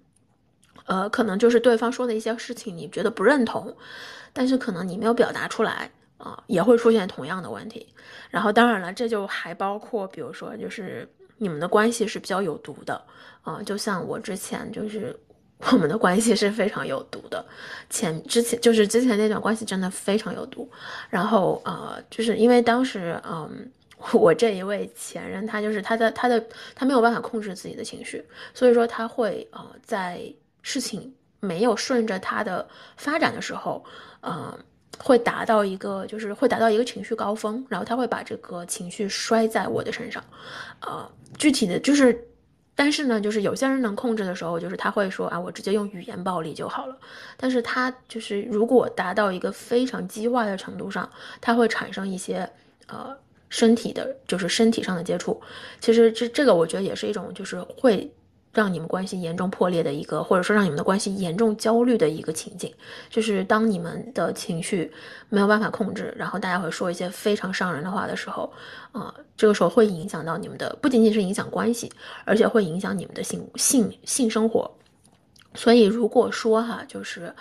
呃，可能就是对方说的一些事情，你觉得不认同，但是可能你没有表达出来啊，也会出现同样的问题。然后，当然了，这就还包括，比如说，就是你们的关系是比较有毒的啊，就像我之前就是我们的关系是非常有毒的，前之前就是之前那段关系真的非常有毒。然后呃，就是因为当时嗯，我这一位前任他就是他的他的他没有办法控制自己的情绪，所以说他会呃在。事情没有顺着他的发展的时候，呃，会达到一个就是会达到一个情绪高峰，然后他会把这个情绪摔在我的身上，呃，具体的就是，但是呢，就是有些人能控制的时候，就是他会说啊，我直接用语言暴力就好了。但是他就是如果达到一个非常激化的程度上，他会产生一些呃身体的，就是身体上的接触。其实这这个我觉得也是一种就是会。让你们关系严重破裂的一个，或者说让你们的关系严重焦虑的一个情景，就是当你们的情绪没有办法控制，然后大家会说一些非常伤人的话的时候，啊，这个时候会影响到你们的，不仅仅是影响关系，而且会影响你们的性性性生活。所以如果说哈，就是，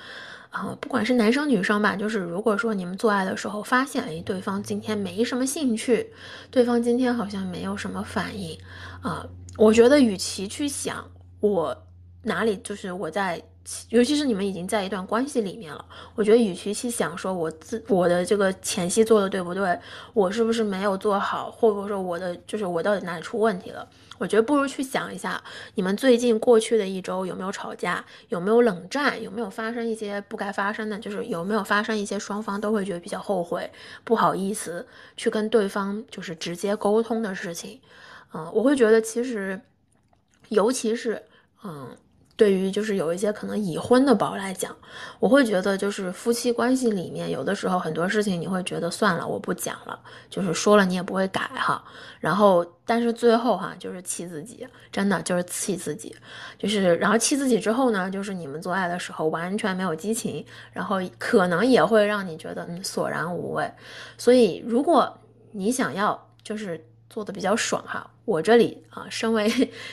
啊，不管是男生女生吧，就是如果说你们做爱的时候发现，哎，对方今天没什么兴趣，对方今天好像没有什么反应，啊。我觉得，与其去想我哪里就是我在，尤其是你们已经在一段关系里面了，我觉得与其去想说我自我的这个前戏做的对不对，我是不是没有做好，或者说我的就是我到底哪里出问题了，我觉得不如去想一下你们最近过去的一周有没有吵架，有没有冷战，有没有发生一些不该发生的，就是有没有发生一些双方都会觉得比较后悔、不好意思去跟对方就是直接沟通的事情。嗯，我会觉得其实，尤其是嗯，对于就是有一些可能已婚的宝来讲，我会觉得就是夫妻关系里面有的时候很多事情你会觉得算了，我不讲了，就是说了你也不会改哈。然后但是最后哈就是气自己，真的就是气自己，就是然后气自己之后呢，就是你们做爱的时候完全没有激情，然后可能也会让你觉得嗯索然无味。所以如果你想要就是。做的比较爽哈，我这里啊，身为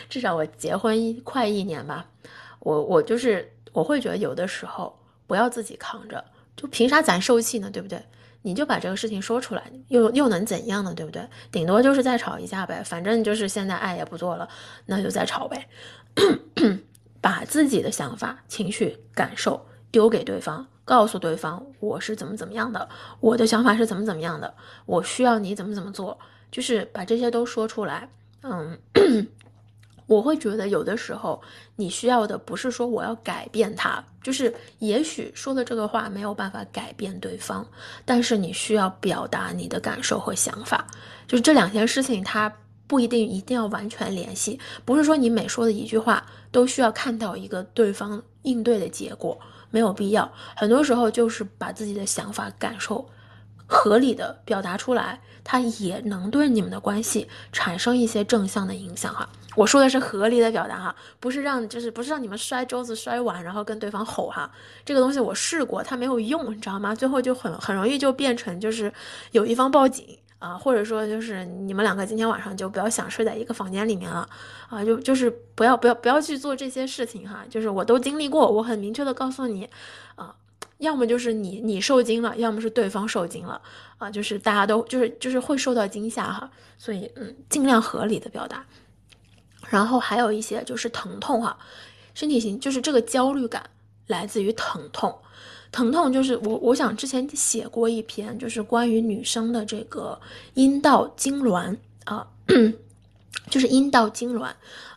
至少我结婚一快一年吧，我我就是我会觉得有的时候不要自己扛着，就凭啥咱受气呢，对不对？你就把这个事情说出来，又又能怎样呢，对不对？顶多就是再吵一架呗，反正就是现在爱也不做了，那就再吵呗。把自己的想法、情绪、感受丢给对方，告诉对方我是怎么怎么样的，我的想法是怎么怎么样的，我需要你怎么怎么做。就是把这些都说出来，嗯，我会觉得有的时候你需要的不是说我要改变他，就是也许说的这个话没有办法改变对方，但是你需要表达你的感受和想法，就是这两件事情它不一定一定要完全联系，不是说你每说的一句话都需要看到一个对方应对的结果，没有必要，很多时候就是把自己的想法感受。合理的表达出来，它也能对你们的关系产生一些正向的影响哈。我说的是合理的表达哈，不是让就是不是让你们摔桌子摔碗，然后跟对方吼哈。这个东西我试过，它没有用，你知道吗？最后就很很容易就变成就是有一方报警啊，或者说就是你们两个今天晚上就不要想睡在一个房间里面了啊，就就是不要不要不要去做这些事情哈。就是我都经历过，我很明确的告诉你啊。要么就是你你受惊了，要么是对方受惊了啊，就是大家都就是就是会受到惊吓哈，所以嗯，尽量合理的表达。然后还有一些就是疼痛哈，身体型就是这个焦虑感来自于疼痛，疼痛就是我我想之前写过一篇就是关于女生的这个阴道痉挛啊，就是阴道痉挛，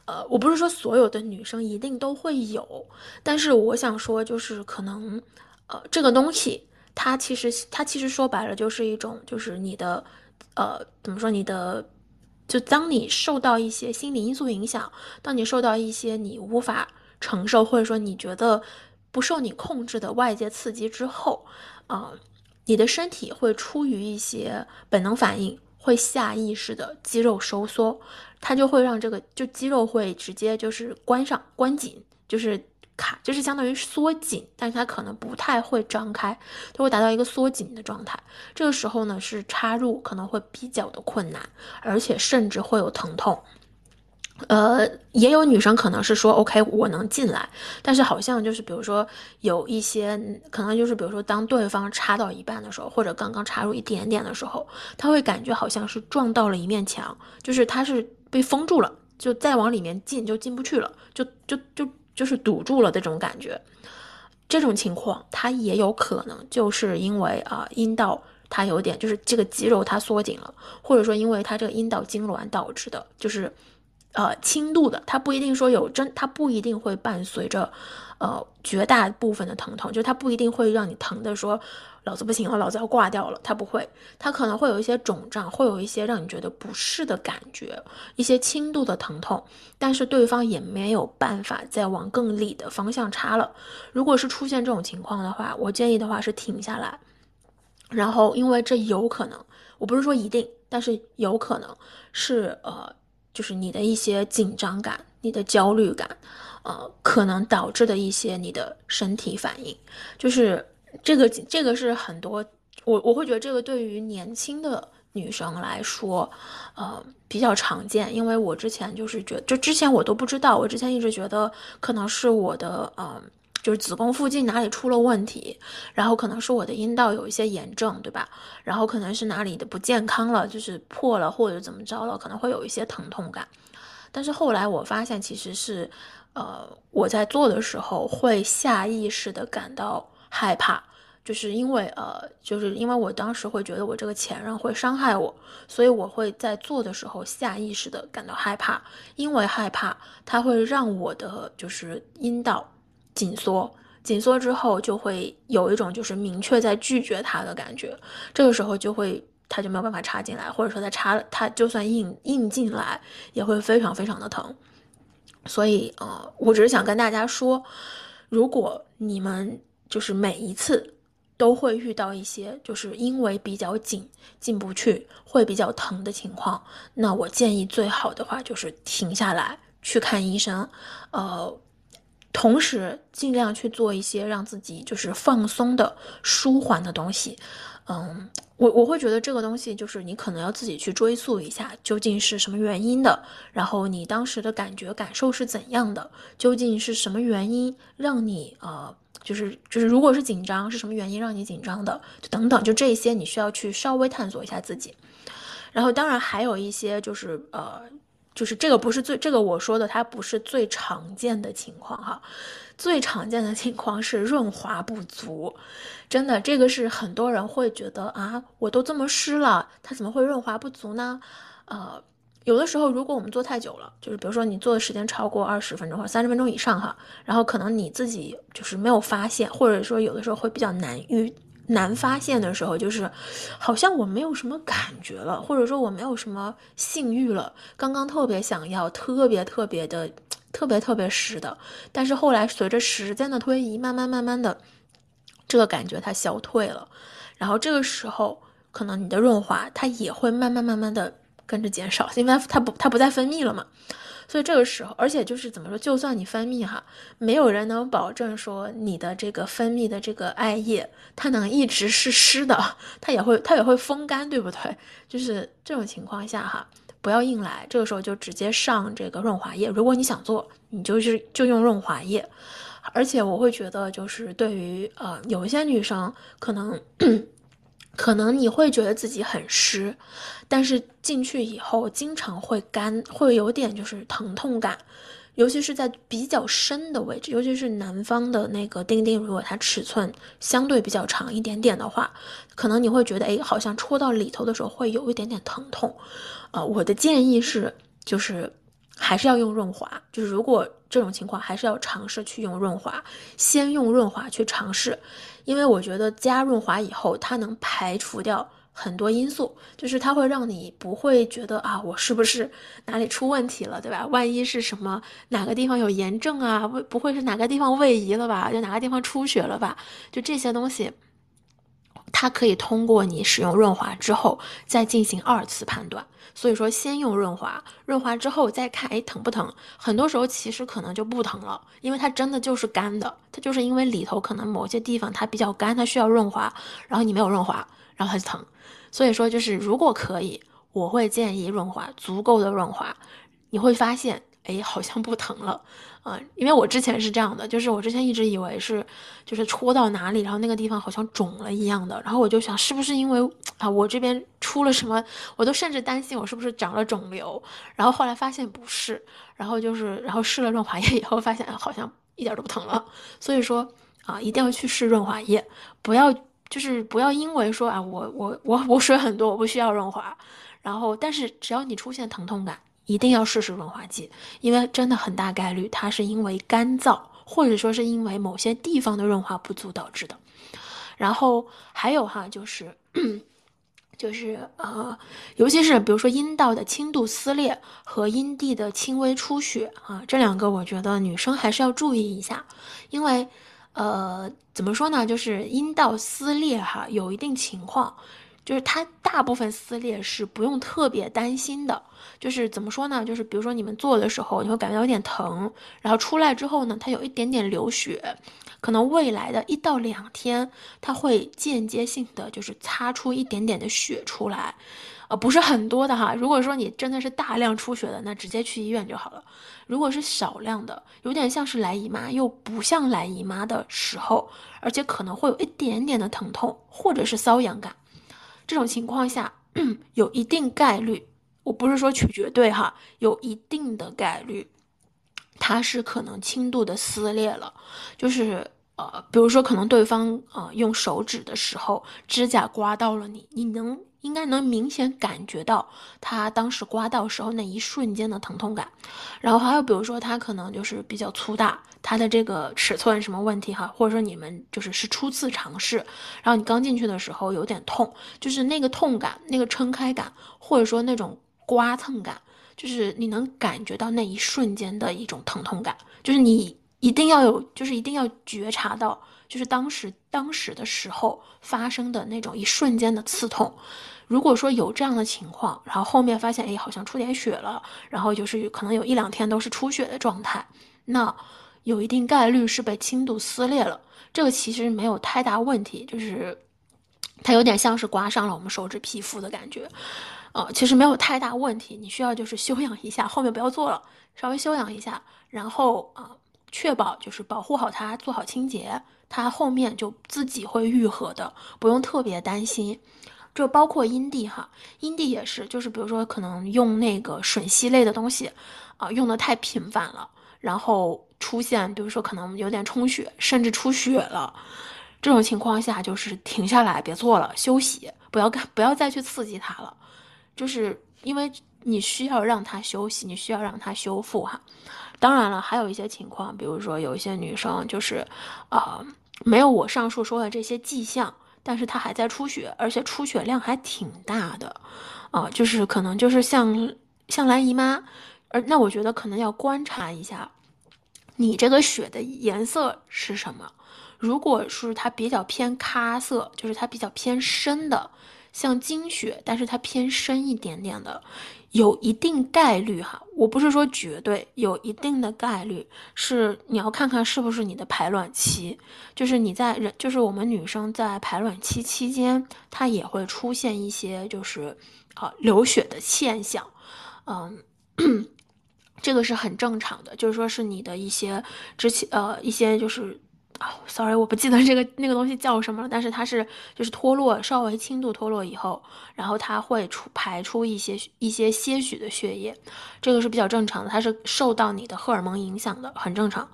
呃，我不是说所有的女生一定都会有，但是我想说就是可能。呃，这个东西它其实它其实说白了就是一种，就是你的，呃，怎么说？你的，就当你受到一些心理因素影响，当你受到一些你无法承受或者说你觉得不受你控制的外界刺激之后，啊，你的身体会出于一些本能反应，会下意识的肌肉收缩，它就会让这个就肌肉会直接就是关上关紧，就是。卡就是相当于缩紧，但是它可能不太会张开，它会达到一个缩紧的状态。这个时候呢，是插入可能会比较的困难，而且甚至会有疼痛。呃，也有女生可能是说，OK，我能进来，但是好像就是比如说有一些可能就是比如说当对方插到一半的时候，或者刚刚插入一点点的时候，他会感觉好像是撞到了一面墙，就是他是被封住了，就再往里面进就进不去了，就就就。就是堵住了这种感觉，这种情况它也有可能就是因为啊阴道它有点就是这个肌肉它缩紧了，或者说因为它这个阴道痉挛导致的，就是呃轻度的，它不一定说有真，它不一定会伴随着呃绝大部分的疼痛，就它不一定会让你疼的说。老子不行了，老子要挂掉了。他不会，他可能会有一些肿胀，会有一些让你觉得不适的感觉，一些轻度的疼痛，但是对方也没有办法再往更里的方向插了。如果是出现这种情况的话，我建议的话是停下来，然后因为这有可能，我不是说一定，但是有可能是呃，就是你的一些紧张感、你的焦虑感，呃，可能导致的一些你的身体反应，就是。这个这个是很多我我会觉得这个对于年轻的女生来说，呃比较常见，因为我之前就是觉就之前我都不知道，我之前一直觉得可能是我的呃就是子宫附近哪里出了问题，然后可能是我的阴道有一些炎症，对吧？然后可能是哪里的不健康了，就是破了或者怎么着了，可能会有一些疼痛感。但是后来我发现其实是，呃我在做的时候会下意识的感到。害怕，就是因为呃，就是因为我当时会觉得我这个前任会伤害我，所以我会在做的时候下意识的感到害怕，因为害怕他会让我的就是阴道紧缩，紧缩之后就会有一种就是明确在拒绝他的感觉，这个时候就会他就没有办法插进来，或者说他插他就算硬硬进来也会非常非常的疼，所以呃，我只是想跟大家说，如果你们。就是每一次都会遇到一些，就是因为比较紧进不去，会比较疼的情况。那我建议最好的话就是停下来去看医生，呃，同时尽量去做一些让自己就是放松的、舒缓的东西。嗯，我我会觉得这个东西就是你可能要自己去追溯一下，究竟是什么原因的，然后你当时的感觉感受是怎样的，究竟是什么原因让你呃。就是就是，如果是紧张，是什么原因让你紧张的？就等等，就这些，你需要去稍微探索一下自己。然后，当然还有一些，就是呃，就是这个不是最这个我说的，它不是最常见的情况哈。最常见的情况是润滑不足，真的，这个是很多人会觉得啊，我都这么湿了，它怎么会润滑不足呢？呃。有的时候，如果我们做太久了，就是比如说你做的时间超过二十分钟或者三十分钟以上哈，然后可能你自己就是没有发现，或者说有的时候会比较难遇难发现的时候，就是好像我没有什么感觉了，或者说我没有什么性欲了，刚刚特别想要，特别特别的特别特别湿的，但是后来随着时间的推移，慢慢慢慢的这个感觉它消退了，然后这个时候可能你的润滑它也会慢慢慢慢的跟着减少，因为它不它不再分泌了嘛。所以这个时候，而且就是怎么说，就算你分泌哈，没有人能保证说你的这个分泌的这个艾叶它能一直是湿的，它也会它也会风干，对不对？就是这种情况下哈，不要硬来，这个时候就直接上这个润滑液。如果你想做，你就是就用润滑液。而且我会觉得，就是对于呃有一些女生可能。可能你会觉得自己很湿，但是进去以后经常会干，会有点就是疼痛感，尤其是在比较深的位置，尤其是南方的那个钉钉，如果它尺寸相对比较长一点点的话，可能你会觉得，哎，好像戳到里头的时候会有一点点疼痛。呃，我的建议是，就是还是要用润滑，就是如果这种情况，还是要尝试去用润滑，先用润滑去尝试。因为我觉得加润滑以后，它能排除掉很多因素，就是它会让你不会觉得啊，我是不是哪里出问题了，对吧？万一是什么哪个地方有炎症啊？不不会是哪个地方位移了吧？就哪个地方出血了吧？就这些东西，它可以通过你使用润滑之后再进行二次判断。所以说，先用润滑，润滑之后再看，哎，疼不疼？很多时候其实可能就不疼了，因为它真的就是干的，它就是因为里头可能某些地方它比较干，它需要润滑，然后你没有润滑，然后它就疼。所以说，就是如果可以，我会建议润滑，足够的润滑，你会发现。哎，好像不疼了，啊，因为我之前是这样的，就是我之前一直以为是，就是戳到哪里，然后那个地方好像肿了一样的，然后我就想是不是因为啊我这边出了什么，我都甚至担心我是不是长了肿瘤，然后后来发现不是，然后就是然后试了润滑液以后发现好像一点都不疼了，所以说啊一定要去试润滑液，不要就是不要因为说啊我我我我水很多我不需要润滑，然后但是只要你出现疼痛感。一定要试试润滑剂，因为真的很大概率它是因为干燥，或者说是因为某些地方的润滑不足导致的。然后还有哈，就是 就是呃，尤其是比如说阴道的轻度撕裂和阴蒂的轻微出血啊，这两个我觉得女生还是要注意一下，因为呃，怎么说呢，就是阴道撕裂哈，有一定情况。就是它大部分撕裂是不用特别担心的，就是怎么说呢？就是比如说你们做的时候，你会感觉到有点疼，然后出来之后呢，它有一点点流血，可能未来的一到两天，它会间接性的就是擦出一点点的血出来，呃，不是很多的哈。如果说你真的是大量出血的，那直接去医院就好了。如果是少量的，有点像是来姨妈又不像来姨妈的时候，而且可能会有一点点的疼痛或者是瘙痒感。这种情况下，有一定概率，我不是说取绝对哈，有一定的概率，它是可能轻度的撕裂了，就是呃，比如说可能对方呃用手指的时候，指甲刮到了你，你能。应该能明显感觉到他当时刮到时候那一瞬间的疼痛感，然后还有比如说他可能就是比较粗大，他的这个尺寸什么问题哈，或者说你们就是是初次尝试，然后你刚进去的时候有点痛，就是那个痛感、那个撑开感，或者说那种刮蹭感，就是你能感觉到那一瞬间的一种疼痛感，就是你一定要有，就是一定要觉察到，就是当时当时的时候发生的那种一瞬间的刺痛。如果说有这样的情况，然后后面发现哎好像出点血了，然后就是可能有一两天都是出血的状态，那有一定概率是被轻度撕裂了。这个其实没有太大问题，就是它有点像是刮伤了我们手指皮肤的感觉，呃，其实没有太大问题。你需要就是休养一下，后面不要做了，稍微休养一下，然后啊，确保就是保护好它，做好清洁，它后面就自己会愈合的，不用特别担心。这包括阴蒂哈，阴蒂也是，就是比如说可能用那个吮吸类的东西，啊，用的太频繁了，然后出现，比如说可能有点充血，甚至出血了，这种情况下就是停下来，别做了，休息，不要干，不要再去刺激它了，就是因为你需要让它休息，你需要让它修复哈。当然了，还有一些情况，比如说有一些女生就是，啊，没有我上述说的这些迹象。但是它还在出血，而且出血量还挺大的，啊，就是可能就是像像来姨妈，而那我觉得可能要观察一下，你这个血的颜色是什么？如果是它比较偏咖色，就是它比较偏深的，像经血，但是它偏深一点点的，有一定概率哈，我不是说绝对，有一定的概率是你要看看是不是你的排卵期，就是你在人，就是我们女生在排卵期期间，它也会出现一些就是啊流血的现象，嗯。这个是很正常的，就是说是你的一些之前呃一些就是啊，sorry，我不记得这个那个东西叫什么了，但是它是就是脱落稍微轻度脱落以后，然后它会出排出一些一些些许的血液，这个是比较正常的，它是受到你的荷尔蒙影响的，很正常。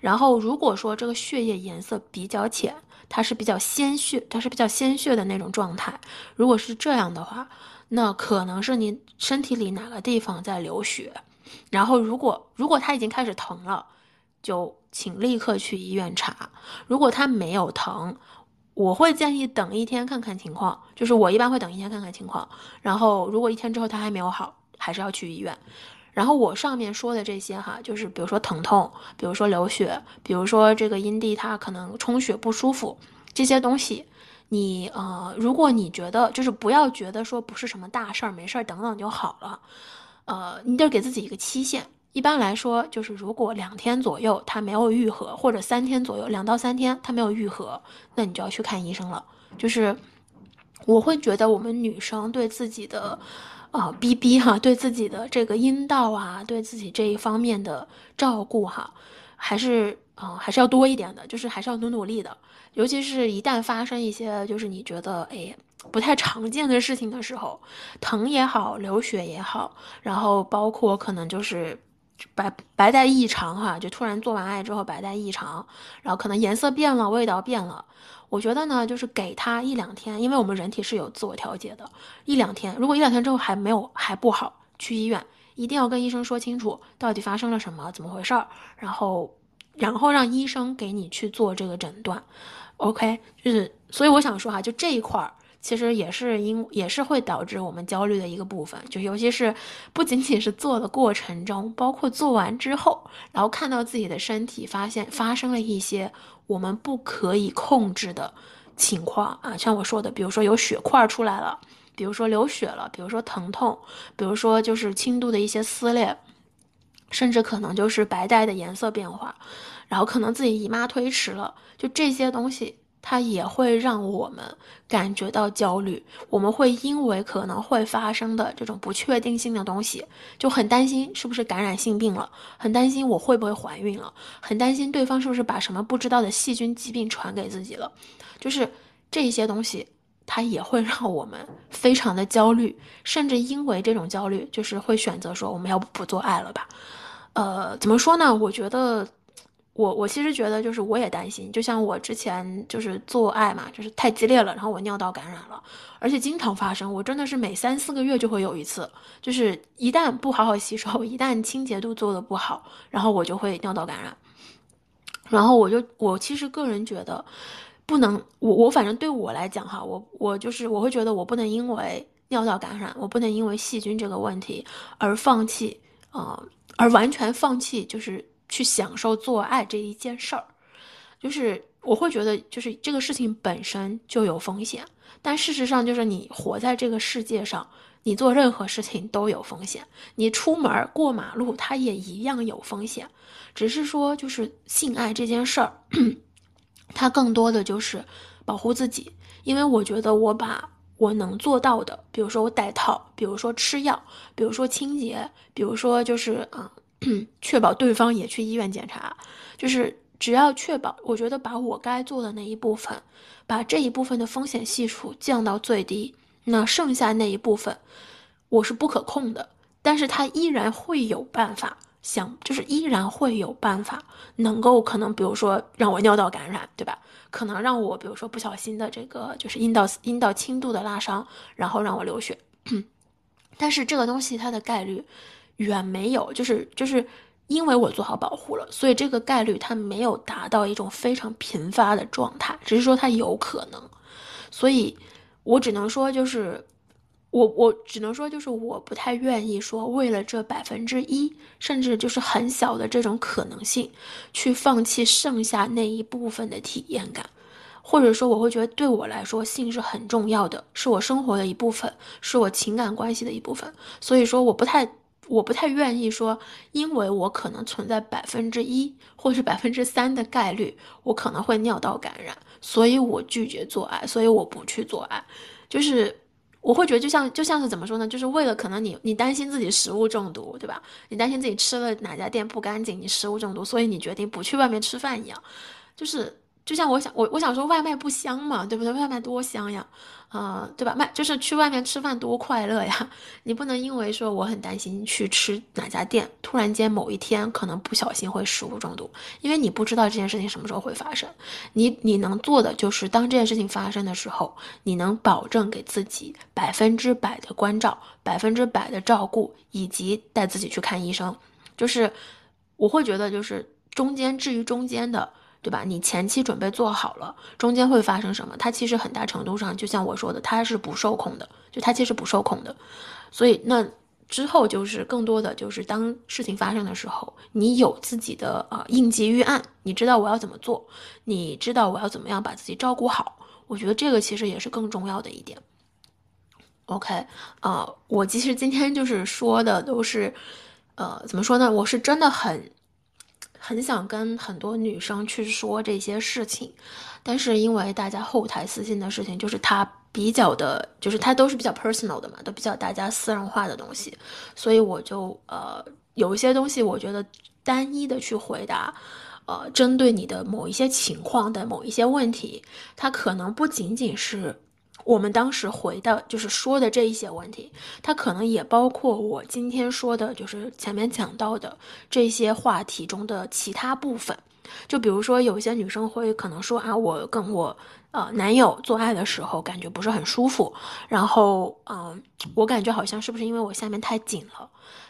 然后如果说这个血液颜色比较浅，它是比较鲜血，它是比较鲜血的那种状态，如果是这样的话，那可能是你身体里哪个地方在流血。然后，如果如果它已经开始疼了，就请立刻去医院查。如果他没有疼，我会建议等一天看看情况。就是我一般会等一天看看情况。然后，如果一天之后他还没有好，还是要去医院。然后我上面说的这些哈，就是比如说疼痛，比如说流血，比如说这个阴蒂它可能充血不舒服，这些东西，你呃，如果你觉得就是不要觉得说不是什么大事儿，没事儿，等等就好了。呃，你得给自己一个期限。一般来说，就是如果两天左右它没有愈合，或者三天左右，两到三天它没有愈合，那你就要去看医生了。就是我会觉得我们女生对自己的啊，B B 哈，对自己的这个阴道啊，对自己这一方面的照顾哈，还是啊，还是要多一点的，就是还是要努努力的。尤其是一旦发生一些，就是你觉得哎。不太常见的事情的时候，疼也好，流血也好，然后包括可能就是白白带异常哈，就突然做完爱之后白带异常，然后可能颜色变了，味道变了。我觉得呢，就是给他一两天，因为我们人体是有自我调节的，一两天，如果一两天之后还没有还不好，去医院一定要跟医生说清楚到底发生了什么，怎么回事儿，然后然后让医生给你去做这个诊断。OK，就是所以我想说哈，就这一块儿。其实也是因也是会导致我们焦虑的一个部分，就尤其是不仅仅是做的过程中，包括做完之后，然后看到自己的身体发现发生了一些我们不可以控制的情况啊，像我说的，比如说有血块出来了，比如说流血了，比如说疼痛，比如说就是轻度的一些撕裂，甚至可能就是白带的颜色变化，然后可能自己姨妈推迟了，就这些东西。它也会让我们感觉到焦虑，我们会因为可能会发生的这种不确定性的东西，就很担心是不是感染性病了，很担心我会不会怀孕了，很担心对方是不是把什么不知道的细菌疾病传给自己了，就是这些东西，它也会让我们非常的焦虑，甚至因为这种焦虑，就是会选择说我们要不不做爱了吧？呃，怎么说呢？我觉得。我我其实觉得，就是我也担心，就像我之前就是做爱嘛，就是太激烈了，然后我尿道感染了，而且经常发生，我真的是每三四个月就会有一次，就是一旦不好好洗手，一旦清洁度做的不好，然后我就会尿道感染。然后我就我其实个人觉得，不能我我反正对我来讲哈，我我就是我会觉得我不能因为尿道感染，我不能因为细菌这个问题而放弃啊，而完全放弃就是。去享受做爱这一件事儿，就是我会觉得，就是这个事情本身就有风险。但事实上，就是你活在这个世界上，你做任何事情都有风险。你出门过马路，它也一样有风险。只是说，就是性爱这件事儿，它更多的就是保护自己。因为我觉得，我把我能做到的，比如说我戴套，比如说吃药，比如说清洁，比如说就是啊。确保对方也去医院检查，就是只要确保，我觉得把我该做的那一部分，把这一部分的风险系数降到最低，那剩下那一部分，我是不可控的，但是他依然会有办法想，就是依然会有办法能够可能，比如说让我尿道感染，对吧？可能让我比如说不小心的这个就是阴道阴道轻度的拉伤，然后让我流血，但是这个东西它的概率。远没有，就是就是因为我做好保护了，所以这个概率它没有达到一种非常频发的状态，只是说它有可能，所以我只能说就是我我只能说就是我不太愿意说为了这百分之一，甚至就是很小的这种可能性，去放弃剩下那一部分的体验感。或者说我会觉得对我来说性是很重要的，是我生活的一部分，是我情感关系的一部分。所以说我不太我不太愿意说，因为我可能存在百分之一或是百分之三的概率，我可能会尿道感染，所以我拒绝做爱，所以我不去做爱，就是。我会觉得就像就像是怎么说呢？就是为了可能你你担心自己食物中毒，对吧？你担心自己吃了哪家店不干净，你食物中毒，所以你决定不去外面吃饭一样，就是。就像我想我我想说外卖不香嘛，对不对？外卖多香呀，啊，对吧？卖就是去外面吃饭多快乐呀！你不能因为说我很担心去吃哪家店，突然间某一天可能不小心会食物中毒，因为你不知道这件事情什么时候会发生。你你能做的就是当这件事情发生的时候，你能保证给自己百分之百的关照、百分之百的照顾，以及带自己去看医生。就是我会觉得就是中间至于中间的。对吧？你前期准备做好了，中间会发生什么？它其实很大程度上，就像我说的，它是不受控的，就它其实不受控的。所以那之后就是更多的就是当事情发生的时候，你有自己的呃应急预案，你知道我要怎么做，你知道我要怎么样把自己照顾好。我觉得这个其实也是更重要的一点。OK，啊，我其实今天就是说的都是，呃，怎么说呢？我是真的很。很想跟很多女生去说这些事情，但是因为大家后台私信的事情，就是它比较的，就是它都是比较 personal 的嘛，都比较大家私人化的东西，所以我就呃有一些东西，我觉得单一的去回答，呃，针对你的某一些情况的某一些问题，它可能不仅仅是。我们当时回的就是说的这一些问题，它可能也包括我今天说的，就是前面讲到的这些话题中的其他部分。就比如说，有些女生会可能说啊，我跟我呃男友做爱的时候感觉不是很舒服，然后嗯，我感觉好像是不是因为我下面太紧了？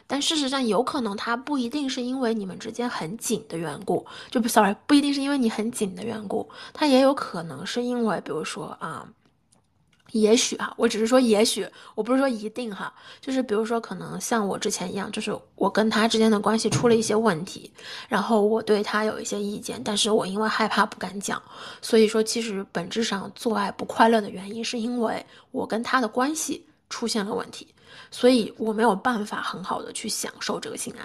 但事实上，有可能它不一定是因为你们之间很紧的缘故，就 sorry，不一定是因为你很紧的缘故，它也有可能是因为，比如说啊。也许哈，我只是说也许，我不是说一定哈，就是比如说可能像我之前一样，就是我跟他之间的关系出了一些问题，然后我对他有一些意见，但是我因为害怕不敢讲，所以说其实本质上做爱不快乐的原因是因为我跟他的关系出现了问题，所以我没有办法很好的去享受这个性爱，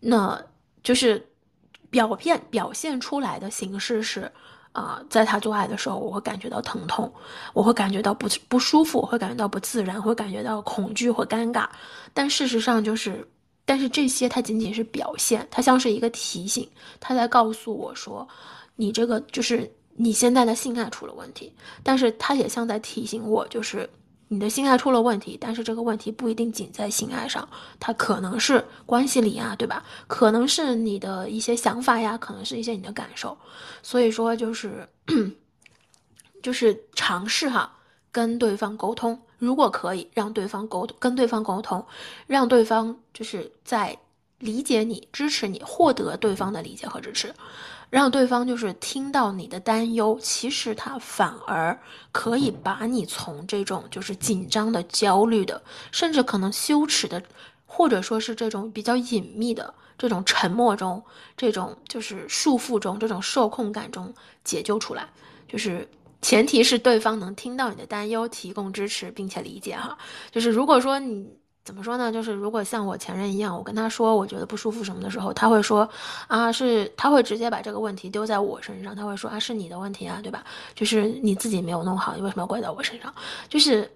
那就是表现表现出来的形式是。啊，在他做爱的时候，我会感觉到疼痛，我会感觉到不不舒服，会感觉到不自然，会感觉到恐惧或尴尬。但事实上就是，但是这些它仅仅是表现，它像是一个提醒，他在告诉我说，你这个就是你现在的性爱出了问题。但是它也像在提醒我，就是。你的性爱出了问题，但是这个问题不一定仅在性爱上，它可能是关系里啊，对吧？可能是你的一些想法呀，可能是一些你的感受，所以说就是，就是尝试哈，跟对方沟通，如果可以让对方沟通，跟对方沟通，让对方就是在理解你、支持你，获得对方的理解和支持。让对方就是听到你的担忧，其实他反而可以把你从这种就是紧张的、焦虑的，甚至可能羞耻的，或者说是这种比较隐秘的这种沉默中，这种就是束缚中，这种受控感中解救出来。就是前提是对方能听到你的担忧，提供支持，并且理解哈。就是如果说你。怎么说呢？就是如果像我前任一样，我跟他说我觉得不舒服什么的时候，他会说啊，是他会直接把这个问题丢在我身上，他会说啊，是你的问题啊，对吧？就是你自己没有弄好，你为什么要怪到我身上？就是，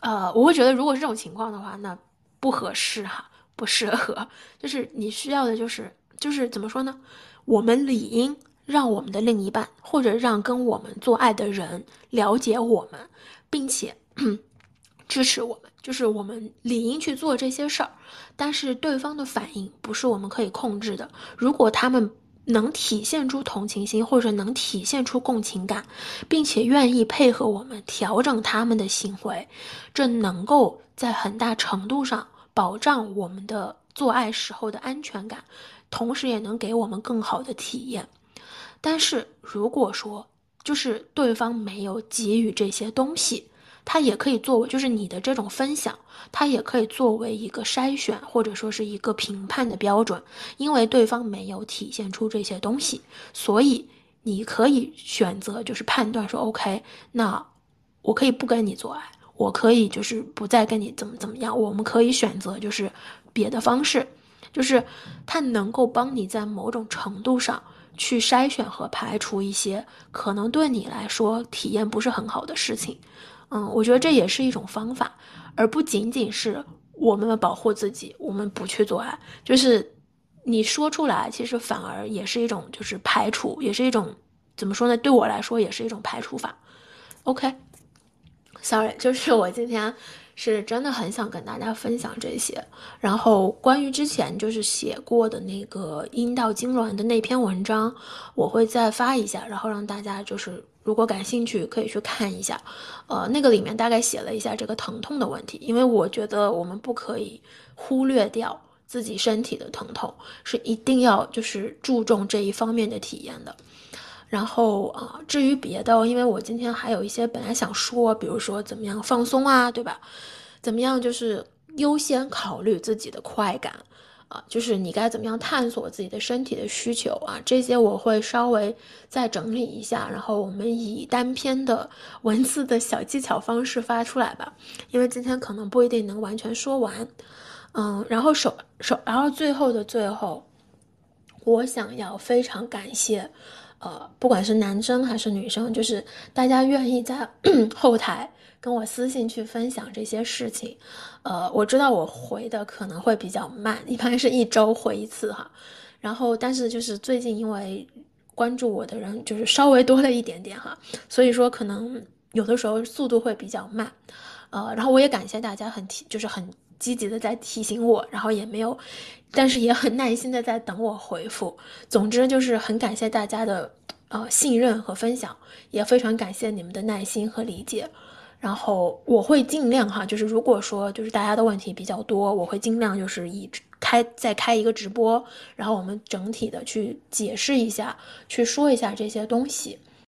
呃，我会觉得如果是这种情况的话，那不合适哈，不适合。就是你需要的就是，就是怎么说呢？我们理应让我们的另一半或者让跟我们做爱的人了解我们，并且。支持我们，就是我们理应去做这些事儿，但是对方的反应不是我们可以控制的。如果他们能体现出同情心，或者能体现出共情感，并且愿意配合我们调整他们的行为，这能够在很大程度上保障我们的做爱时候的安全感，同时也能给我们更好的体验。但是如果说就是对方没有给予这些东西，它也可以作为，就是你的这种分享，它也可以作为一个筛选或者说是一个评判的标准，因为对方没有体现出这些东西，所以你可以选择就是判断说，OK，那我可以不跟你做爱，我可以就是不再跟你怎么怎么样，我们可以选择就是别的方式，就是它能够帮你在某种程度上去筛选和排除一些可能对你来说体验不是很好的事情。嗯，我觉得这也是一种方法，而不仅仅是我们保护自己，我们不去做爱，就是你说出来，其实反而也是一种就是排除，也是一种怎么说呢？对我来说也是一种排除法。OK，Sorry，就是我今天。是真的很想跟大家分享这些，然后关于之前就是写过的那个阴道痉挛的那篇文章，我会再发一下，然后让大家就是如果感兴趣可以去看一下，呃，那个里面大概写了一下这个疼痛的问题，因为我觉得我们不可以忽略掉自己身体的疼痛，是一定要就是注重这一方面的体验的。然后啊，至于别的，因为我今天还有一些本来想说，比如说怎么样放松啊，对吧？怎么样就是优先考虑自己的快感啊，就是你该怎么样探索自己的身体的需求啊，这些我会稍微再整理一下，然后我们以单篇的 文字的小技巧方式发出来吧，因为今天可能不一定能完全说完。嗯，然后首首，然后最后的最后，我想要非常感谢。呃，不管是男生还是女生，就是大家愿意在 后台跟我私信去分享这些事情。呃，我知道我回的可能会比较慢，一般是一周回一次哈。然后，但是就是最近因为关注我的人就是稍微多了一点点哈，所以说可能有的时候速度会比较慢。呃，然后我也感谢大家很提，就是很。积极的在提醒我，然后也没有，但是也很耐心的在等我回复。总之就是很感谢大家的呃信任和分享，也非常感谢你们的耐心和理解。然后我会尽量哈，就是如果说就是大家的问题比较多，我会尽量就是以开再开一个直播，然后我们整体的去解释一下，去说一下这些东西。